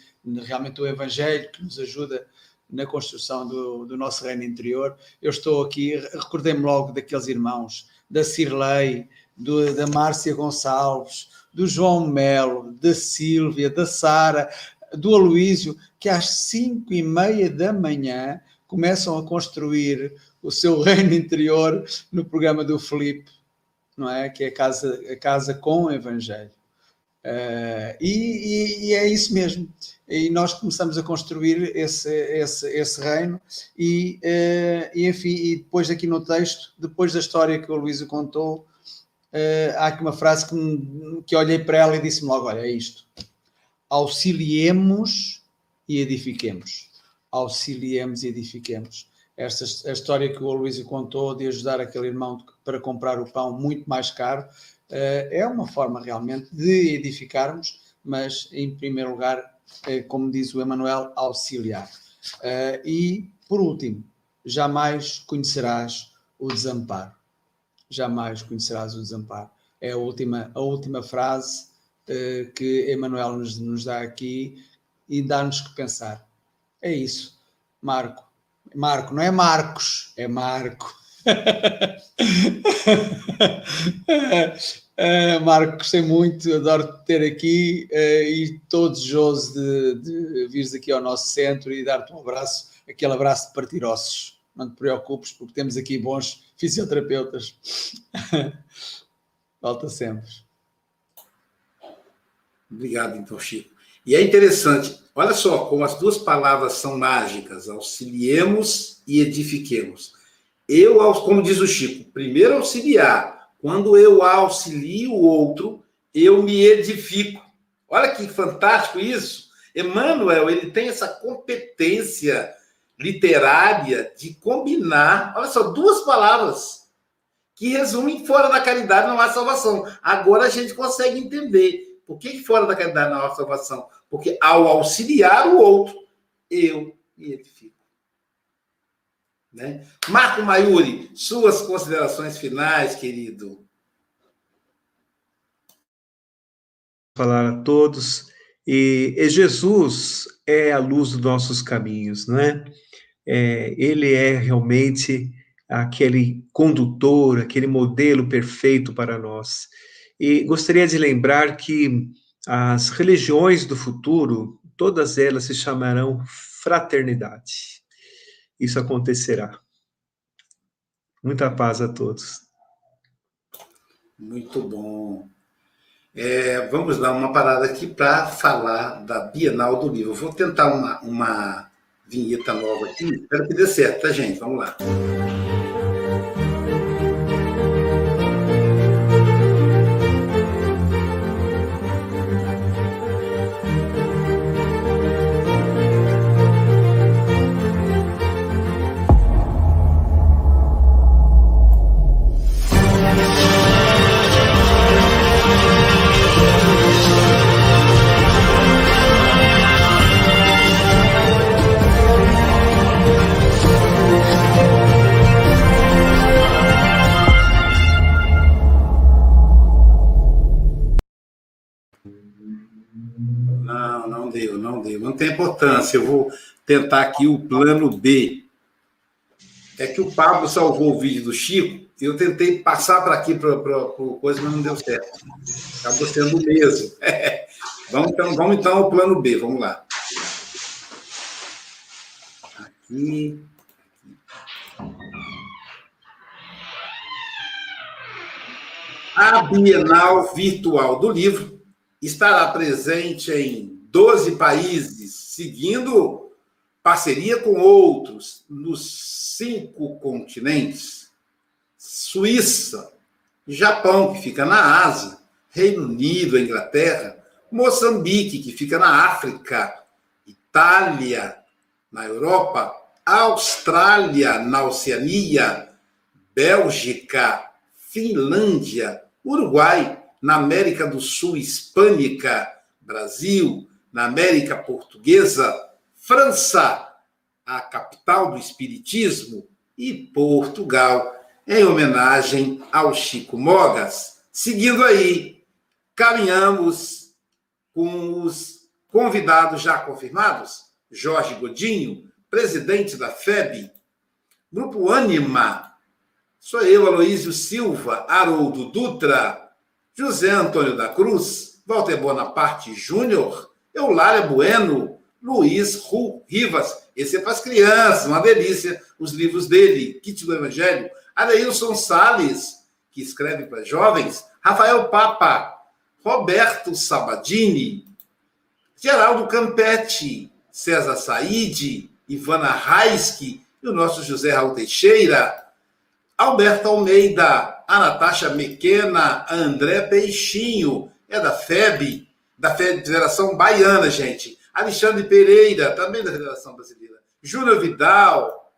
realmente o Evangelho que nos ajuda na construção do, do nosso reino interior. Eu estou aqui, recordei-me logo daqueles irmãos, da Cirlei, do, da Márcia Gonçalves, do João Melo, da Sílvia, da Sara, do Aloísio, que às cinco e meia da manhã começam a construir o seu reino interior no programa do Felipe não é? Que é casa, a casa com o Evangelho. Uh, e, e, e, é isso mesmo. E nós começamos a construir esse, esse, esse reino, e, uh, e enfim, e depois aqui no texto, depois da história que o Luísio contou, uh, há aqui uma frase que, que olhei para ela e disse-me logo: olha, é isto. Auxiliemos e edifiquemos. Auxiliemos e edifiquemos esta a história que o Aloysio contou de ajudar aquele irmão para comprar o pão muito mais caro, eh, é uma forma realmente de edificarmos, mas em primeiro lugar, eh, como diz o Emanuel, auxiliar. Eh, e, por último, jamais conhecerás o desamparo. Jamais conhecerás o desamparo. É a última, a última frase que Emanuel nos, nos dá aqui e dá-nos que pensar. É isso. Marco, Marco, não é Marcos, é Marco. uh, Marco, gostei muito, adoro te ter aqui uh, e estou desejoso de, de vires aqui ao nosso centro e dar-te um abraço, aquele abraço de partir ossos. Não te preocupes, porque temos aqui bons fisioterapeutas. Volta sempre. Obrigado, então, Chico. E é interessante, olha só como as duas palavras são mágicas: auxiliemos e edifiquemos. Eu, como diz o Chico, primeiro auxiliar. Quando eu auxilio o outro, eu me edifico. Olha que fantástico isso. Emmanuel, ele tem essa competência literária de combinar, olha só, duas palavras que resumem fora da caridade não há salvação. Agora a gente consegue entender por que fora da caridade não há salvação? Porque ao auxiliar o outro, eu me edifico. Né? Marco Maiuri, suas considerações finais, querido. Falar a todos. E, e Jesus é a luz dos nossos caminhos, não é? é? Ele é realmente aquele condutor, aquele modelo perfeito para nós. E gostaria de lembrar que as religiões do futuro, todas elas se chamarão fraternidade. Isso acontecerá. Muita paz a todos. Muito bom. É, vamos dar uma parada aqui para falar da Bienal do Livro. Vou tentar uma, uma vinheta nova aqui. Espero que dê certo, tá, gente? Vamos lá. Importância. Eu vou tentar aqui o plano B. É que o Pablo salvou o vídeo do Chico eu tentei passar para aqui para coisa, mas não deu certo. Acabou sendo o mesmo. vamos, então, vamos então ao plano B, vamos lá. Aqui. A Bienal Virtual do Livro estará presente em 12 países, seguindo parceria com outros nos cinco continentes: Suíça, Japão, que fica na Ásia, Reino Unido, Inglaterra, Moçambique, que fica na África, Itália, na Europa, Austrália, na Oceania, Bélgica, Finlândia, Uruguai, na América do Sul hispânica, Brasil, na América Portuguesa, França, a capital do Espiritismo, e Portugal, em homenagem ao Chico Mogas. Seguindo aí, caminhamos com os convidados já confirmados: Jorge Godinho, presidente da FEB, Grupo Anima, sou eu, Aloísio Silva, Haroldo Dutra, José Antônio da Cruz, Walter Bonaparte Júnior, Eulália Bueno, Luiz Rivas. Esse é para as crianças, uma delícia. Os livros dele, Kit do Evangelho. Adeilson Sales, que escreve para jovens. Rafael Papa. Roberto Sabadini. Geraldo Campetti. César Said. Ivana Raiski. E o nosso José Raul Teixeira. Alberto Almeida. A Natasha Mequena. André Peixinho. É da FEB da Federação Baiana, gente. Alexandre Pereira, também da Federação Brasileira. Júnior Vidal,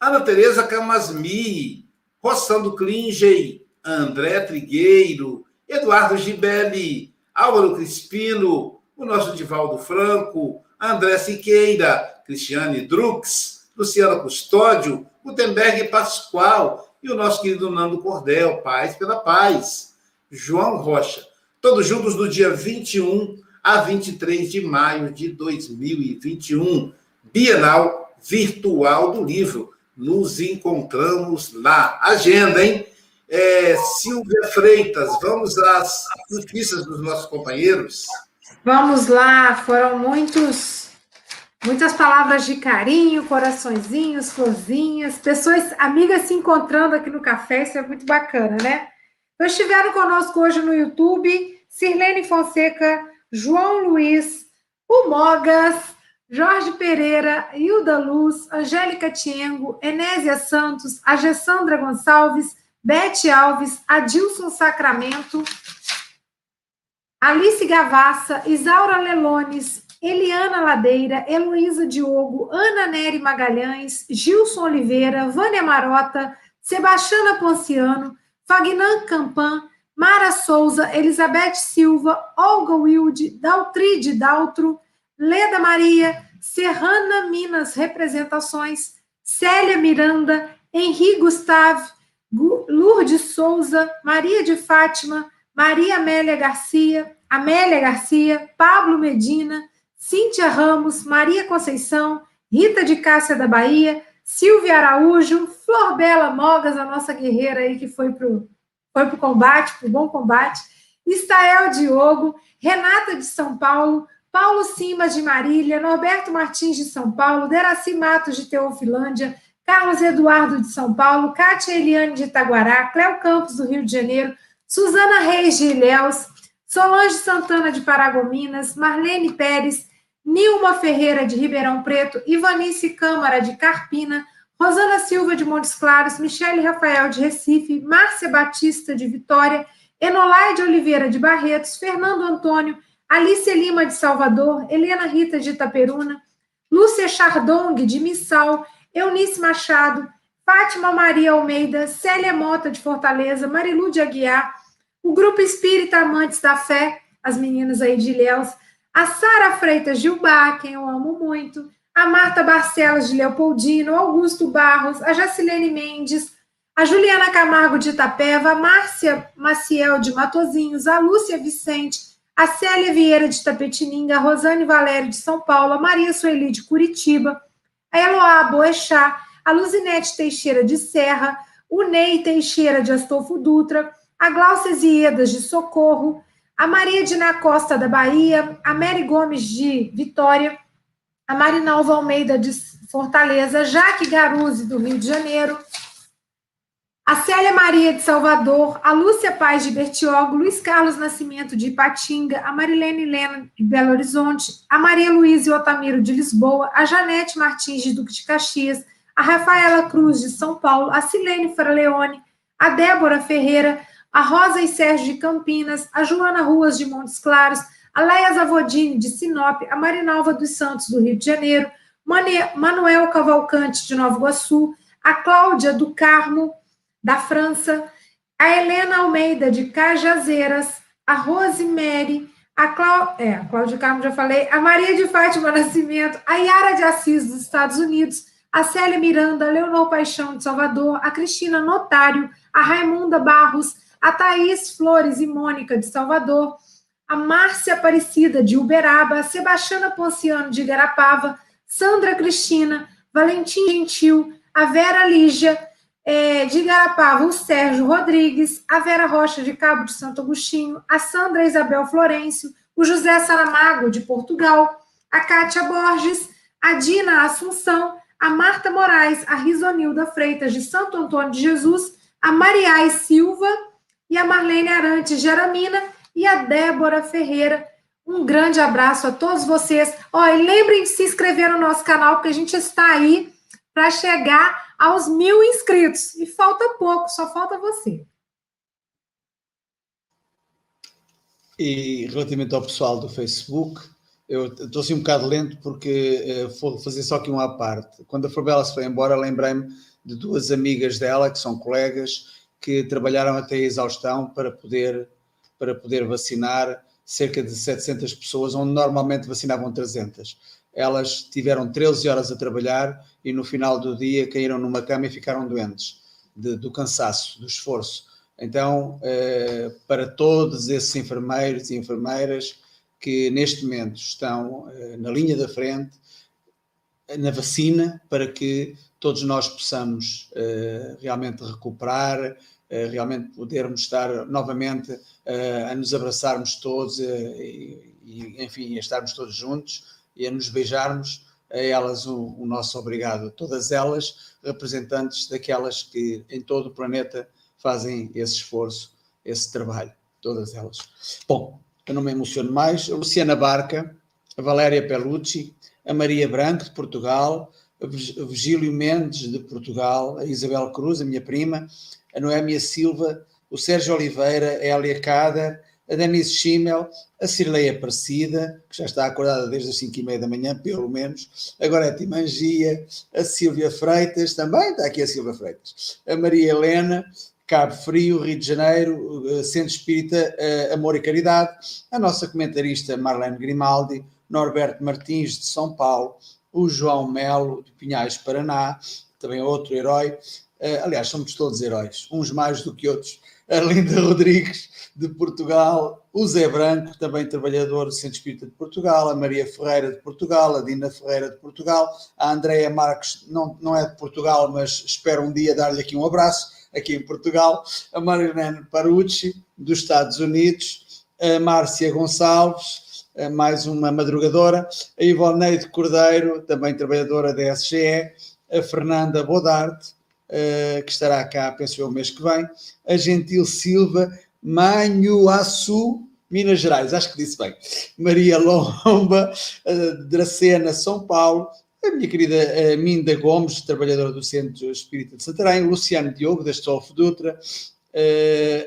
Ana Tereza Camasmi, Rossando Klingey, André Trigueiro, Eduardo Gibelli, Álvaro Crispino, o nosso Divaldo Franco, André Siqueira, Cristiane Drux, Luciana Custódio, Gutenberg Pascoal. E o nosso querido Nando Cordel, Paz pela Paz, João Rocha todos juntos no dia 21 a 23 de maio de 2021, Bienal Virtual do Livro. Nos encontramos lá. Agenda, hein? É, Silvia Freitas, vamos às notícias dos nossos companheiros. Vamos lá, foram muitos, muitas palavras de carinho, coraçõezinhos, florzinhas, pessoas, amigas se encontrando aqui no café, isso é muito bacana, né? Estiveram conosco hoje no YouTube Sirlene Fonseca, João Luiz, o Mogas, Jorge Pereira, Hilda Luz, Angélica Tiengo, Enésia Santos, a Gessandra Gonçalves, Bete Alves, Adilson Sacramento, Alice Gavassa, Isaura Lelones, Eliana Ladeira, Heloísa Diogo, Ana Nery Magalhães, Gilson Oliveira, Vânia Marota, Sebastiana Ponciano, Fagnan Campan, Mara Souza, Elizabeth Silva, Olga Wilde, Daltride Daltro, Leda Maria, Serrana Minas Representações, Célia Miranda, Henri Gustave, Lourdes Souza, Maria de Fátima, Maria Amélia Garcia, Amélia Garcia, Pablo Medina, Cíntia Ramos, Maria Conceição, Rita de Cássia da Bahia, Silvia Araújo, Flor Bela Mogas, a nossa guerreira aí que foi para foi o combate, para o bom combate, Estael Diogo, Renata de São Paulo, Paulo Simas de Marília, Norberto Martins de São Paulo, Deraci Matos de Teofilândia, Carlos Eduardo de São Paulo, Kátia Eliane de Itaguará, Cléo Campos do Rio de Janeiro, Suzana Reis de Ilhéus, Solange Santana de Paragominas, Marlene Pérez, Nilma Ferreira de Ribeirão Preto, Ivanice Câmara de Carpina, Rosana Silva de Montes Claros, Michele Rafael de Recife, Márcia Batista de Vitória, Enolaide Oliveira de Barretos, Fernando Antônio, Alice Lima de Salvador, Helena Rita de Itaperuna, Lúcia Chardong de Missal, Eunice Machado, Fátima Maria Almeida, Célia Mota de Fortaleza, Marilu de Aguiar, o Grupo Espírita Amantes da Fé, as meninas aí de Ilhéus, a Sara Freitas Ubá, quem eu amo muito, a Marta Barcelos de Leopoldino, Augusto Barros, a Jacilene Mendes, a Juliana Camargo de Itapeva, a Márcia Maciel de Matozinhos, a Lúcia Vicente, a Célia Vieira de Tapetininga, a Rosane Valério de São Paulo, a Maria Sueli de Curitiba, a Eloá Boechat, a Luzinete Teixeira de Serra, o Ney Teixeira de Astolfo Dutra, a Glaucia Ziedas de Socorro, a Maria Dina Costa da Bahia, a Mary Gomes de Vitória, a Marinalva Almeida de Fortaleza, Jaque Garuzzi do Rio de Janeiro, a Célia Maria de Salvador, a Lúcia Paz de Bertioga, Luiz Carlos Nascimento de Ipatinga, a Marilene Helena de Belo Horizonte, a Maria Luísa Otamiro de Lisboa, a Janete Martins de Duque de Caxias, a Rafaela Cruz de São Paulo, a Silene Fraleone, a Débora Ferreira, a Rosa e Sérgio de Campinas, a Joana Ruas de Montes Claros, a Leia Zavodini de Sinop, a Marinalva dos Santos do Rio de Janeiro, Manuel Cavalcante de Nova Iguaçu, a Cláudia do Carmo da França, a Helena Almeida, de Cajazeiras, a Rosemary, a, Clá... é, a Cláudia Carmo, já falei, a Maria de Fátima Nascimento, a Yara de Assis, dos Estados Unidos, a Célia Miranda, a Leonor Paixão, de Salvador, a Cristina Notário, a Raimunda Barros, a Thaís Flores e Mônica, de Salvador, a Márcia Aparecida, de Uberaba, a Sebastiana Ponciano, de Garapava, Sandra Cristina, Valentim Gentil, a Vera Lígia, é, de Igarapava, o Sérgio Rodrigues, a Vera Rocha de Cabo de Santo Agostinho, a Sandra Isabel Florencio, o José Saramago de Portugal, a Kátia Borges, a Dina Assunção, a Marta Moraes, a Risonilda Freitas de Santo Antônio de Jesus, a Mariais Silva e a Marlene Arantes Geramina e a Débora Ferreira. Um grande abraço a todos vocês. Ó, e lembrem de se inscrever no nosso canal, porque a gente está aí para chegar aos mil inscritos. E falta pouco, só falta você. E relativamente ao pessoal do Facebook, eu estou assim um bocado lento porque uh, vou fazer só aqui uma à parte. Quando a Forbela se foi embora, lembrei-me de duas amigas dela, que são colegas, que trabalharam até a exaustão para poder, para poder vacinar cerca de 700 pessoas, onde normalmente vacinavam 300 elas tiveram 13 horas a trabalhar e no final do dia caíram numa cama e ficaram doentes de, do cansaço, do esforço. Então, eh, para todos esses enfermeiros e enfermeiras que neste momento estão eh, na linha da frente, na vacina, para que todos nós possamos eh, realmente recuperar, eh, realmente podermos estar novamente eh, a nos abraçarmos todos e, e, enfim, a estarmos todos juntos e a nos beijarmos, a elas o, o, nosso obrigado. Todas elas representantes daquelas que em todo o planeta fazem esse esforço, esse trabalho. Todas elas. Bom, eu não me emociono mais. A Luciana Barca, a Valéria Pelucci, a Maria Branco, de Portugal, a Virgílio Mendes, de Portugal, a Isabel Cruz, a minha prima, a Noémia Silva, o Sérgio Oliveira, a Elia Cader, a Denise Schimmel, a Cirlei Aparecida, que já está acordada desde as 5 e meia da manhã, pelo menos, agora a Timangia, a Silvia Freitas, também está aqui a Silvia Freitas, a Maria Helena, Cabo Frio, Rio de Janeiro, eh, Centro Espírita eh, Amor e Caridade, a nossa comentarista Marlene Grimaldi, Norberto Martins, de São Paulo, o João Melo, de Pinhais, Paraná, também outro herói, eh, aliás, somos todos heróis, uns mais do que outros, a Linda Rodrigues, de Portugal, o Zé Branco, também trabalhador do Centro Espírita de Portugal, a Maria Ferreira de Portugal, a Dina Ferreira de Portugal, a Andréia Marques, não, não é de Portugal, mas espero um dia dar-lhe aqui um abraço, aqui em Portugal, a Marilene Parucci, dos Estados Unidos, a Márcia Gonçalves, mais uma madrugadora, a Ivoneide Cordeiro, também trabalhadora da SGE, a Fernanda Bodarte, que estará cá, penso eu, o mês que vem, a Gentil Silva, Manhuaçu, Minas Gerais, acho que disse bem, Maria Lomba, Dracena, São Paulo, a minha querida Minda Gomes, trabalhadora do Centro Espírita de Santarém, Luciano Diogo, da Stolfo Dutra,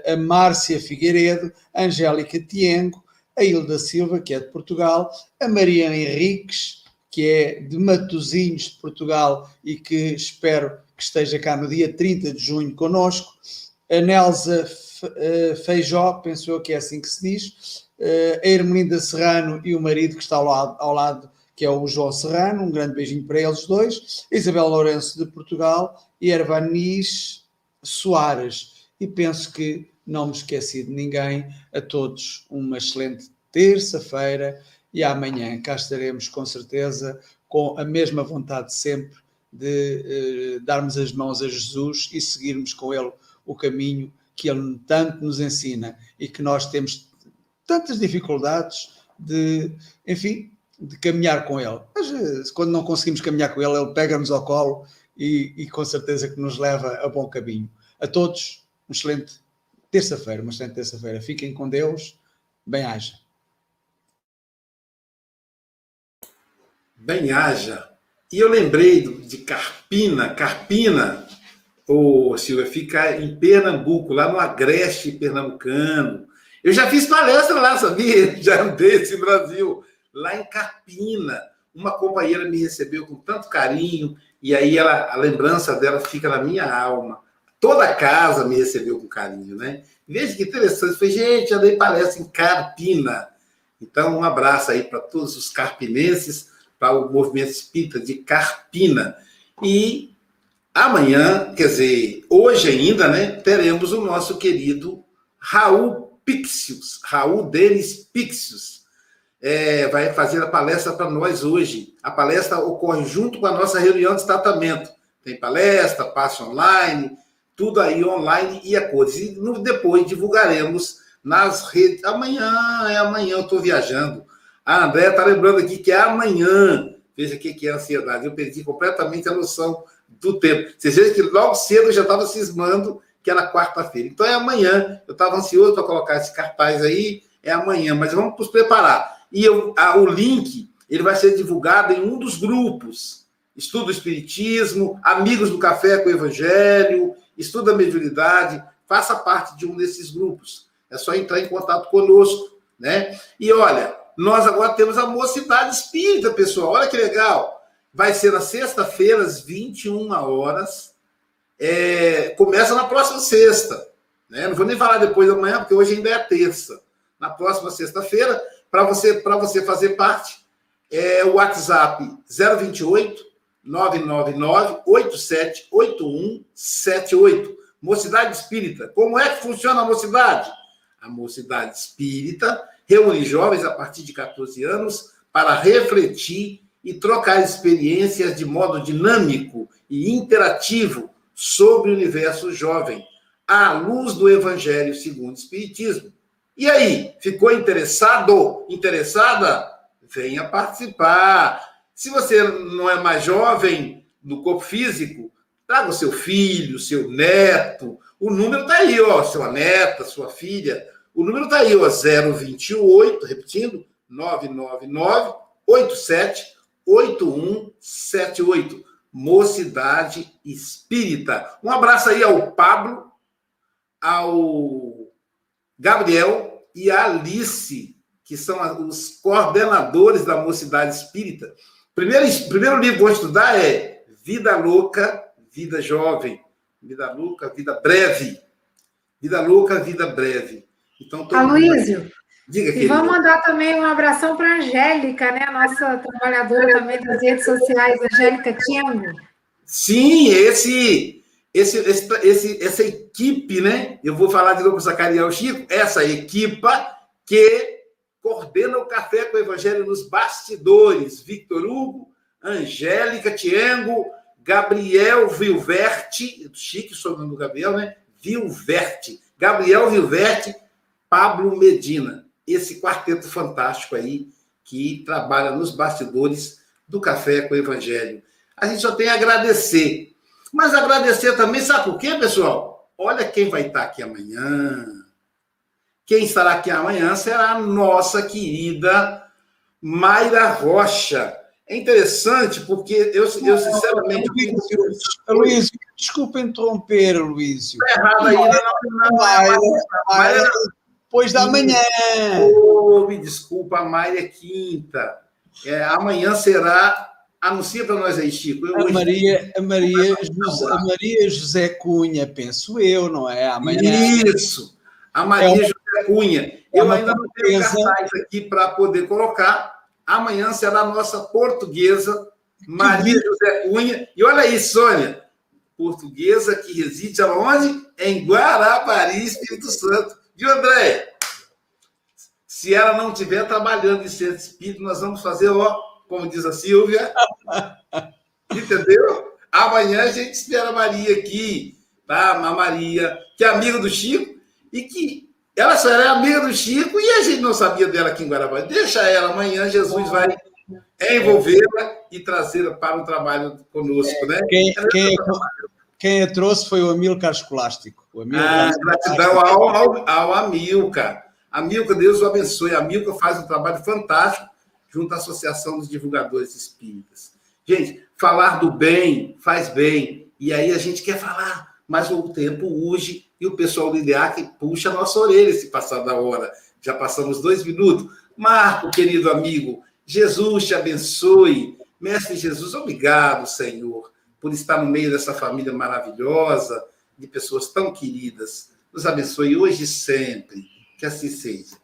a Márcia Figueiredo, Angélica Tiengo, a Hilda Silva, que é de Portugal, a Maria Henriques, que é de Matosinhos, de Portugal, e que espero que esteja cá no dia 30 de junho conosco, a Nelsa Feijó, penso eu que é assim que se diz, a Hermelinda Serrano e o marido que está ao lado, ao lado que é o João Serrano, um grande beijinho para eles dois, Isabel Lourenço de Portugal e Ervanis Soares. E penso que não me esqueci de ninguém. A todos uma excelente terça-feira e amanhã cá estaremos com certeza com a mesma vontade sempre de eh, darmos as mãos a Jesus e seguirmos com Ele o caminho que Ele tanto nos ensina e que nós temos tantas dificuldades de, enfim, de caminhar com Ele. Mas eh, quando não conseguimos caminhar com Ele, Ele pega-nos ao colo e, e com certeza que nos leva a bom caminho. A todos, um excelente terça-feira, uma excelente terça-feira. Fiquem com Deus. Bem-haja. Bem-haja. E eu lembrei de Carpina. Carpina, ô Silvia, fica em Pernambuco, lá no Agreste Pernambucano. Eu já fiz palestra lá, sabia? Já andei esse Brasil. Lá em Carpina. Uma companheira me recebeu com tanto carinho, e aí ela, a lembrança dela fica na minha alma toda a casa me recebeu com carinho, né? Veja que interessante. Falei, gente, já dei palestra em Carpina. Então, um abraço aí para todos os carpinenses, para o movimento espírita de Carpina. E amanhã, quer dizer, hoje ainda, né, teremos o nosso querido Raul Pixius, Raul Denis Pixius. É, vai fazer a palestra para nós hoje. A palestra ocorre junto com a nossa reunião de tratamento. Tem palestra, passe online, tudo aí online e a cores. E depois divulgaremos nas redes. Amanhã, é amanhã, eu estou viajando. A André está lembrando aqui que é amanhã. Veja o que é ansiedade. Eu perdi completamente a noção do tempo. Vocês veem que logo cedo eu já estava cismando que era quarta-feira. Então é amanhã. Eu estava ansioso para colocar esse cartaz aí. É amanhã, mas vamos nos preparar. E eu, a, o link ele vai ser divulgado em um dos grupos. Estudo Espiritismo, Amigos do Café com o Evangelho, estuda mediunidade, faça parte de um desses grupos. É só entrar em contato conosco, né? E olha, nós agora temos a mocidade espírita, pessoal. Olha que legal. Vai ser na sexta-feira, às 21 horas. É, começa na próxima sexta. Né? Não vou nem falar depois da manhã, porque hoje ainda é terça. Na próxima sexta-feira, para você, você fazer parte, é o WhatsApp 028 999-878178. Mocidade Espírita. Como é que funciona a mocidade? A mocidade espírita reúne jovens a partir de 14 anos para refletir e trocar experiências de modo dinâmico e interativo sobre o universo jovem, à luz do Evangelho segundo o Espiritismo. E aí, ficou interessado? Interessada? Venha participar. Se você não é mais jovem no corpo físico, traga o seu filho, seu neto. O número está aí, ó, sua neta, sua filha. O número está aí, ó, 028, repetindo, 999 87 8178. Mocidade Espírita. Um abraço aí ao Pablo, ao Gabriel e à Alice, que são os coordenadores da Mocidade Espírita. Primeiro, primeiro livro que vou estudar é Vida Louca, Vida Jovem. Vida Louca, Vida Breve. Vida Louca, Vida Breve. Então, Aloysio, diga e vamos mandar também um abração para a Angélica, né? Nossa trabalhadora também das redes sociais, Angélica Tiengo. Sim, esse, esse, esse, esse, essa equipe, né? Eu vou falar de novo com o Zacariel Chico, essa equipa que coordena o Café com o Evangelho nos bastidores. Victor Hugo, Angélica Tiengo, Gabriel Vilverte, chique o nome do Gabriel, né? Vilverte. Gabriel Vilverte, Pablo Medina. esse quarteto fantástico aí que trabalha nos bastidores do Café com o Evangelho. A gente só tem a agradecer. Mas agradecer também, sabe por quê, pessoal? Olha quem vai estar aqui amanhã. Quem estará aqui amanhã será a nossa querida Mayra Rocha. É interessante porque eu, eu sinceramente. Luiz, desculpa interromper, Luiz. Está errado aí, não, não, depois da manhã. Oh, me desculpa, a Mayra é quinta. É, amanhã será. Anuncia para nós aí, Chico. Eu A hoje- Maria, a, Maria José, a Maria José Cunha, penso eu, não é? Amanhã. Isso. A Maria É Cunha. é Eu uma ainda não tenho cartaz aqui para poder colocar. Amanhã será a nossa portuguesa, Maria José Cunha. E olha aí, Sônia. Portuguesa que reside aonde? Em Guarapari, Espírito Santo. Viu, André? Se ela não estiver trabalhando em centro espírito, nós vamos fazer, ó, como diz a Silvia. Entendeu? Amanhã a gente espera a Maria aqui, tá? A Maria, que é amiga do Chico, e que ela só era amiga do Chico e a gente não sabia dela aqui em Guarapari. Deixa ela, amanhã Jesus vai envolvê-la e trazê-la para o trabalho conosco, né? Quem, quem, quem a trouxe foi o Amilcar Escolástico. O Amilcar Ah, gratidão ao, ao, ao Amilcar. Amilcar, Deus o abençoe. A Amilcar faz um trabalho fantástico junto à Associação dos Divulgadores Espíritas. Gente, falar do bem faz bem. E aí a gente quer falar, mas o tempo urge e o pessoal do IDEAC puxa a nossa orelha se passar da hora. Já passamos dois minutos. Marco, querido amigo, Jesus te abençoe. Mestre Jesus, obrigado, Senhor, por estar no meio dessa família maravilhosa, de pessoas tão queridas. Nos abençoe hoje e sempre. Que assim seja.